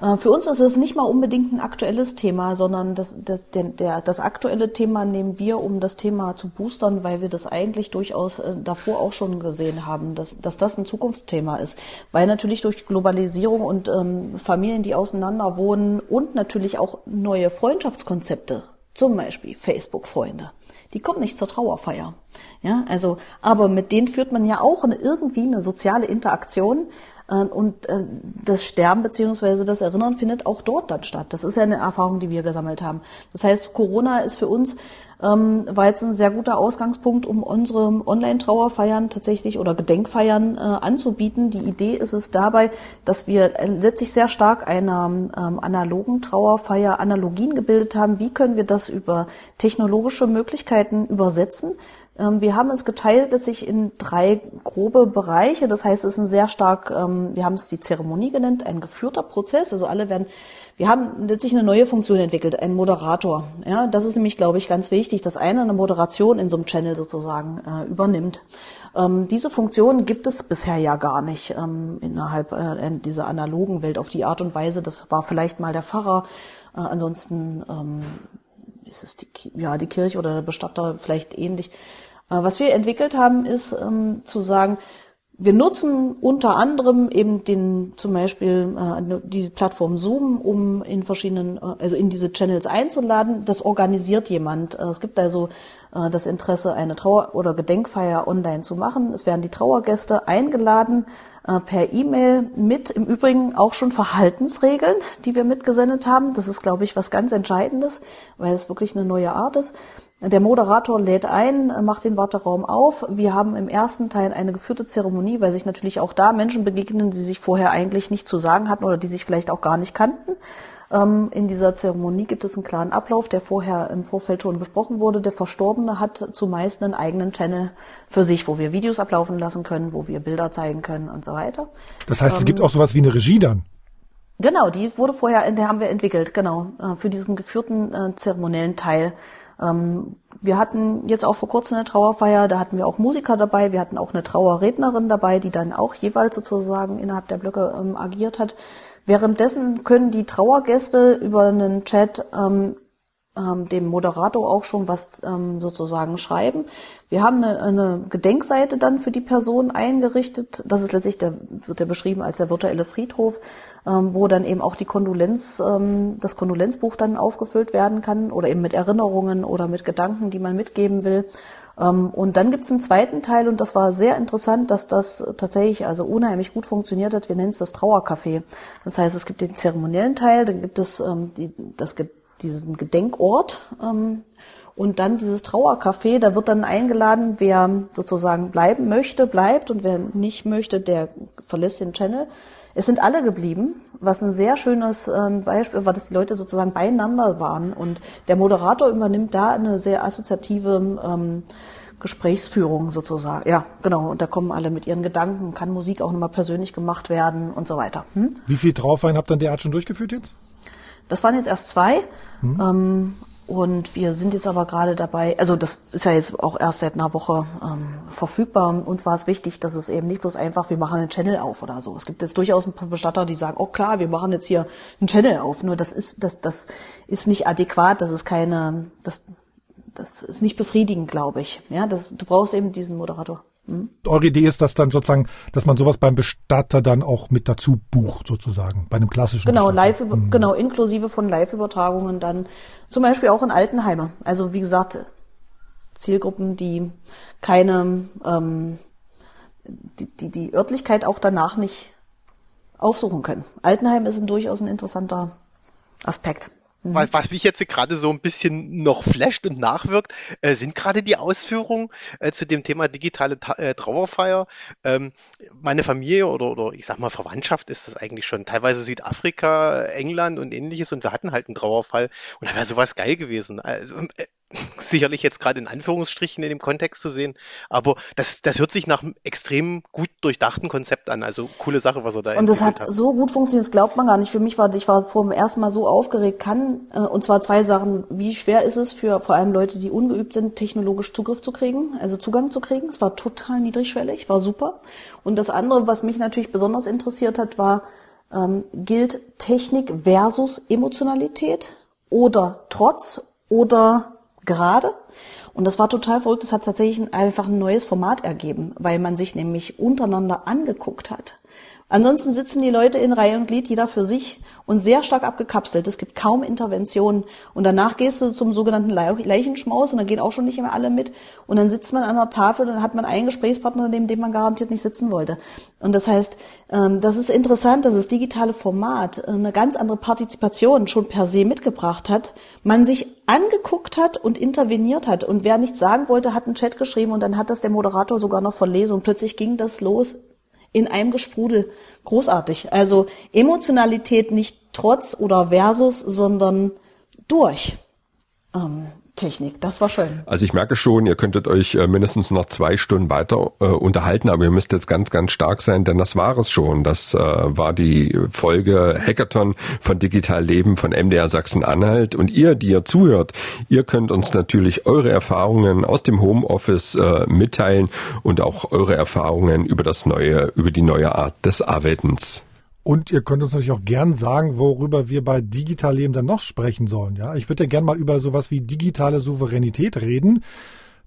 Äh, für uns ist es nicht mal unbedingt ein aktuelles Thema, sondern das, das, der, das aktuelle Thema nehmen wir, um das Thema zu boostern, weil wir das eigentlich durchaus äh, davor auch schon gesehen haben, dass, dass das ein Zukunftsthema ist. Weil natürlich durch Globalisierung und ähm, Familien, die auseinander wohnen und natürlich auch neue Freundschaftskonzepte, zum Beispiel Facebook-Freunde, die kommen nicht zur Trauerfeier. Ja, also, aber mit denen führt man ja auch eine, irgendwie eine soziale Interaktion. Äh, und äh, das Sterben beziehungsweise das Erinnern findet auch dort dann statt. Das ist ja eine Erfahrung, die wir gesammelt haben. Das heißt, Corona ist für uns ähm, war jetzt ein sehr guter Ausgangspunkt, um unsere Online-Trauerfeiern tatsächlich oder Gedenkfeiern äh, anzubieten. Die Idee ist es dabei, dass wir letztlich sehr stark einer ähm, analogen Trauerfeier Analogien gebildet haben. Wie können wir das über technologische Möglichkeiten übersetzen? Ähm, wir haben es geteilt letztlich in drei grobe Bereiche. Das heißt, es ist ein sehr stark, ähm, wir haben es die Zeremonie genannt, ein geführter Prozess. Also alle werden, wir haben letztlich eine neue Funktion entwickelt, einen Moderator. Ja, das ist nämlich, glaube ich, ganz wichtig, dass einer eine Moderation in so einem Channel sozusagen äh, übernimmt. Ähm, diese Funktion gibt es bisher ja gar nicht ähm, innerhalb äh, dieser analogen Welt auf die Art und Weise. Das war vielleicht mal der Pfarrer. Äh, ansonsten ähm, ist es die, ja, die Kirche oder der Bestatter vielleicht ähnlich. Äh, was wir entwickelt haben, ist ähm, zu sagen, wir nutzen unter anderem eben den zum Beispiel äh, die Plattform Zoom, um in verschiedenen, äh, also in diese Channels einzuladen. Das organisiert jemand. Äh, es gibt also äh, das Interesse, eine Trauer- oder Gedenkfeier online zu machen. Es werden die Trauergäste eingeladen per E-Mail mit im Übrigen auch schon Verhaltensregeln, die wir mitgesendet haben. Das ist, glaube ich, was ganz Entscheidendes, weil es wirklich eine neue Art ist. Der Moderator lädt ein, macht den Warteraum auf. Wir haben im ersten Teil eine geführte Zeremonie, weil sich natürlich auch da Menschen begegnen, die sich vorher eigentlich nicht zu sagen hatten oder die sich vielleicht auch gar nicht kannten. Ähm, in dieser Zeremonie gibt es einen klaren Ablauf, der vorher im Vorfeld schon besprochen wurde. Der Verstorbene hat zumeist einen eigenen Channel für sich, wo wir Videos ablaufen lassen können, wo wir Bilder zeigen können und so weiter. Das heißt, es gibt ähm, auch sowas wie eine Regie dann? Genau, die wurde vorher, der haben wir entwickelt, genau, äh, für diesen geführten äh, zeremoniellen Teil ähm, wir hatten jetzt auch vor kurzem eine Trauerfeier, da hatten wir auch Musiker dabei, wir hatten auch eine Trauerrednerin dabei, die dann auch jeweils sozusagen innerhalb der Blöcke ähm, agiert hat. Währenddessen können die Trauergäste über einen Chat ähm, ähm, dem Moderator auch schon was ähm, sozusagen schreiben. Wir haben eine, eine Gedenkseite dann für die Person eingerichtet. Das ist letztlich, der wird ja beschrieben als der virtuelle Friedhof, ähm, wo dann eben auch die Kondolenz, ähm, das Kondolenzbuch dann aufgefüllt werden kann oder eben mit Erinnerungen oder mit Gedanken, die man mitgeben will. Ähm, und dann gibt es einen zweiten Teil und das war sehr interessant, dass das tatsächlich also unheimlich gut funktioniert hat. Wir nennen es das Trauercafé. Das heißt, es gibt den zeremoniellen Teil, dann gibt es ähm, die, das gibt diesen Gedenkort ähm, und dann dieses Trauercafé, da wird dann eingeladen, wer sozusagen bleiben möchte, bleibt und wer nicht möchte, der verlässt den Channel. Es sind alle geblieben, was ein sehr schönes ähm, Beispiel war, dass die Leute sozusagen beieinander waren und der Moderator übernimmt da eine sehr assoziative ähm, Gesprächsführung sozusagen. Ja, genau. Und da kommen alle mit ihren Gedanken, kann Musik auch nochmal persönlich gemacht werden und so weiter. Hm? Wie viel Trauerfeiern habt ihr in der Art schon durchgeführt jetzt? Das waren jetzt erst zwei. Mhm. Ähm, und wir sind jetzt aber gerade dabei, also das ist ja jetzt auch erst seit einer Woche ähm, verfügbar. Uns war es wichtig, dass es eben nicht bloß einfach, wir machen einen Channel auf oder so. Es gibt jetzt durchaus ein paar Bestatter, die sagen, oh klar, wir machen jetzt hier einen Channel auf. Nur das ist, das, das ist nicht adäquat, das ist keine, das, das ist nicht befriedigend, glaube ich. Ja, das, du brauchst eben diesen Moderator. Eure Idee ist, dass dann sozusagen, dass man sowas beim Bestatter dann auch mit dazu bucht, sozusagen, bei einem klassischen. Genau, Bestatter. live, mhm. genau, inklusive von Live-Übertragungen dann, zum Beispiel auch in Altenheime. Also wie gesagt, Zielgruppen, die keine, ähm, die, die, die Örtlichkeit auch danach nicht aufsuchen können. Altenheim ist ein durchaus ein interessanter Aspekt. Mhm. Was, mich jetzt gerade so ein bisschen noch flasht und nachwirkt, äh, sind gerade die Ausführungen äh, zu dem Thema digitale Ta äh, Trauerfeier. Ähm, meine Familie oder, oder ich sag mal Verwandtschaft ist das eigentlich schon teilweise Südafrika, England und ähnliches und wir hatten halt einen Trauerfall und da wäre sowas geil gewesen. Also, äh, sicherlich jetzt gerade in Anführungsstrichen in dem Kontext zu sehen, aber das, das hört sich nach einem extrem gut durchdachten Konzept an. Also coole Sache, was er da Und das hat, hat, so gut funktioniert, das glaubt man gar nicht. Für mich war, ich war vor dem ersten Mal so aufgeregt, kann, äh, und zwar zwei Sachen. Wie schwer ist es für vor allem Leute, die ungeübt sind, technologisch Zugriff zu kriegen, also Zugang zu kriegen? Es war total niedrigschwellig, war super. Und das andere, was mich natürlich besonders interessiert hat, war, ähm, gilt Technik versus Emotionalität oder Trotz oder gerade. Und das war total verrückt. Das hat tatsächlich einfach ein neues Format ergeben, weil man sich nämlich untereinander angeguckt hat. Ansonsten sitzen die Leute in Reihe und Glied, jeder für sich und sehr stark abgekapselt. Es gibt kaum Interventionen. Und danach gehst du zum sogenannten Leichenschmaus und dann gehen auch schon nicht mehr alle mit. Und dann sitzt man an einer Tafel und dann hat man einen Gesprächspartner, neben dem man garantiert nicht sitzen wollte. Und das heißt, ähm, das ist interessant, dass das digitale Format eine ganz andere Partizipation schon per se mitgebracht hat. Man sich angeguckt hat und interveniert hat. Und wer nichts sagen wollte, hat einen Chat geschrieben und dann hat das der Moderator sogar noch verlesen. Und plötzlich ging das los in einem Gesprudel. Großartig. Also Emotionalität nicht trotz oder versus, sondern durch. Ähm, Technik. Das war schön. Also ich merke schon, ihr könntet euch äh, mindestens noch zwei Stunden weiter äh, unterhalten, aber ihr müsst jetzt ganz, ganz stark sein, denn das war es schon. Das äh, war die Folge Hackathon von Digital Leben von MDR Sachsen-Anhalt. Und ihr, die ihr zuhört, ihr könnt uns natürlich eure Erfahrungen aus dem Homeoffice äh, mitteilen und auch eure Erfahrungen über das neue, über die neue Art des Arbeitens. Und ihr könnt uns natürlich auch gern sagen, worüber wir bei Digital Leben dann noch sprechen sollen. Ja, ich würde ja gern mal über sowas wie digitale Souveränität reden.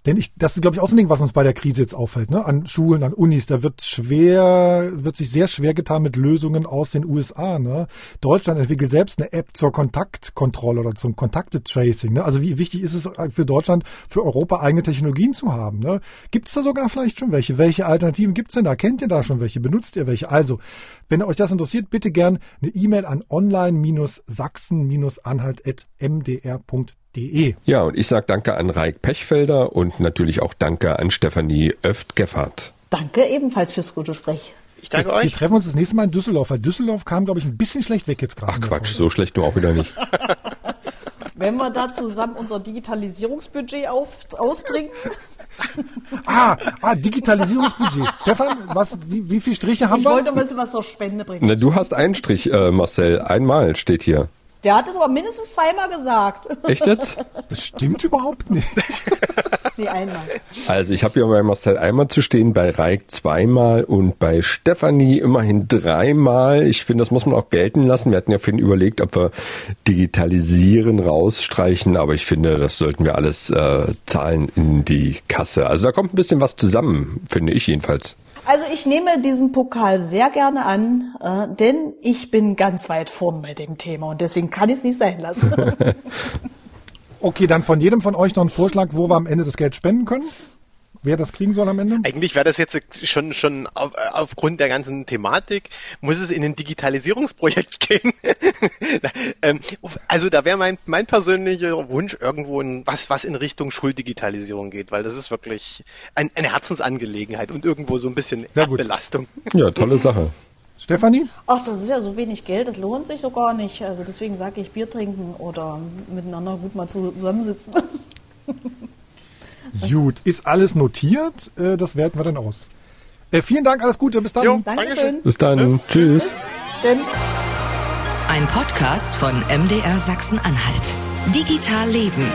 Denn ich, das ist, glaube ich, auch so ein Ding, was uns bei der Krise jetzt auffällt, ne? An Schulen, an Unis, da wird schwer, wird sich sehr schwer getan mit Lösungen aus den USA, ne? Deutschland entwickelt selbst eine App zur Kontaktkontrolle oder zum Kontakte-Tracing, ne? Also wie wichtig ist es für Deutschland, für Europa eigene Technologien zu haben, ne? Gibt es da sogar vielleicht schon welche? Welche Alternativen gibt's denn da? Kennt ihr da schon welche? Benutzt ihr welche? Also, wenn euch das interessiert, bitte gern eine E-Mail an online-sachsen-anhalt.mdr.de www.ftf.de. Ja, und ich sage danke an Raik Pechfelder und natürlich auch danke an Stefanie Öft-Geffert. Danke ebenfalls fürs gute Sprech. Ich danke wir, euch. Wir treffen uns das nächste Mal in Düsseldorf, weil Düsseldorf kam, glaube ich, ein bisschen schlecht weg jetzt gerade. Ach Quatsch, so schlecht nur auch wieder nicht. Wenn wir da zusammen unser Digitalisierungsbudget auf, austrinken. ah, ah, Digitalisierungsbudget. Stefan, was, wie, wie viele Striche haben ich wir? Ich wollte ein bisschen was zur Spende bringen. Na, du hast einen Strich, äh, Marcel. Einmal steht hier. Der hat es aber mindestens zweimal gesagt. Echt jetzt? Das stimmt überhaupt nicht. nee, einmal. Also ich habe hier bei Marcel einmal zu stehen, bei Reik zweimal und bei Stefanie immerhin dreimal. Ich finde, das muss man auch gelten lassen. Wir hatten ja vorhin überlegt, ob wir digitalisieren, rausstreichen, aber ich finde, das sollten wir alles äh, zahlen in die Kasse. Also da kommt ein bisschen was zusammen, finde ich jedenfalls. Also ich nehme diesen Pokal sehr gerne an, äh, denn ich bin ganz weit vorn bei dem Thema und deswegen kann ich es nicht sein lassen. okay, dann von jedem von euch noch ein Vorschlag, wo wir am Ende das Geld spenden können wer das kriegen soll am Ende? Eigentlich wäre das jetzt schon, schon auf, aufgrund der ganzen Thematik, muss es in ein Digitalisierungsprojekt gehen. Ähm, also da wäre mein, mein persönlicher Wunsch irgendwo in, was, was in Richtung Schuldigitalisierung geht, weil das ist wirklich ein, eine Herzensangelegenheit und irgendwo so ein bisschen Belastung. Ja, tolle Sache. Stefanie? Ach, das ist ja so wenig Geld, das lohnt sich so gar nicht. Also deswegen sage ich Bier trinken oder miteinander gut mal zusammensitzen. Gut, ist alles notiert. Äh, das werten wir dann aus. Äh, vielen Dank, alles Gute, bis dann. Jo, Dankeschön. Bis dann, tschüss. Denn Ein Podcast von MDR Sachsen-Anhalt. Digital Leben.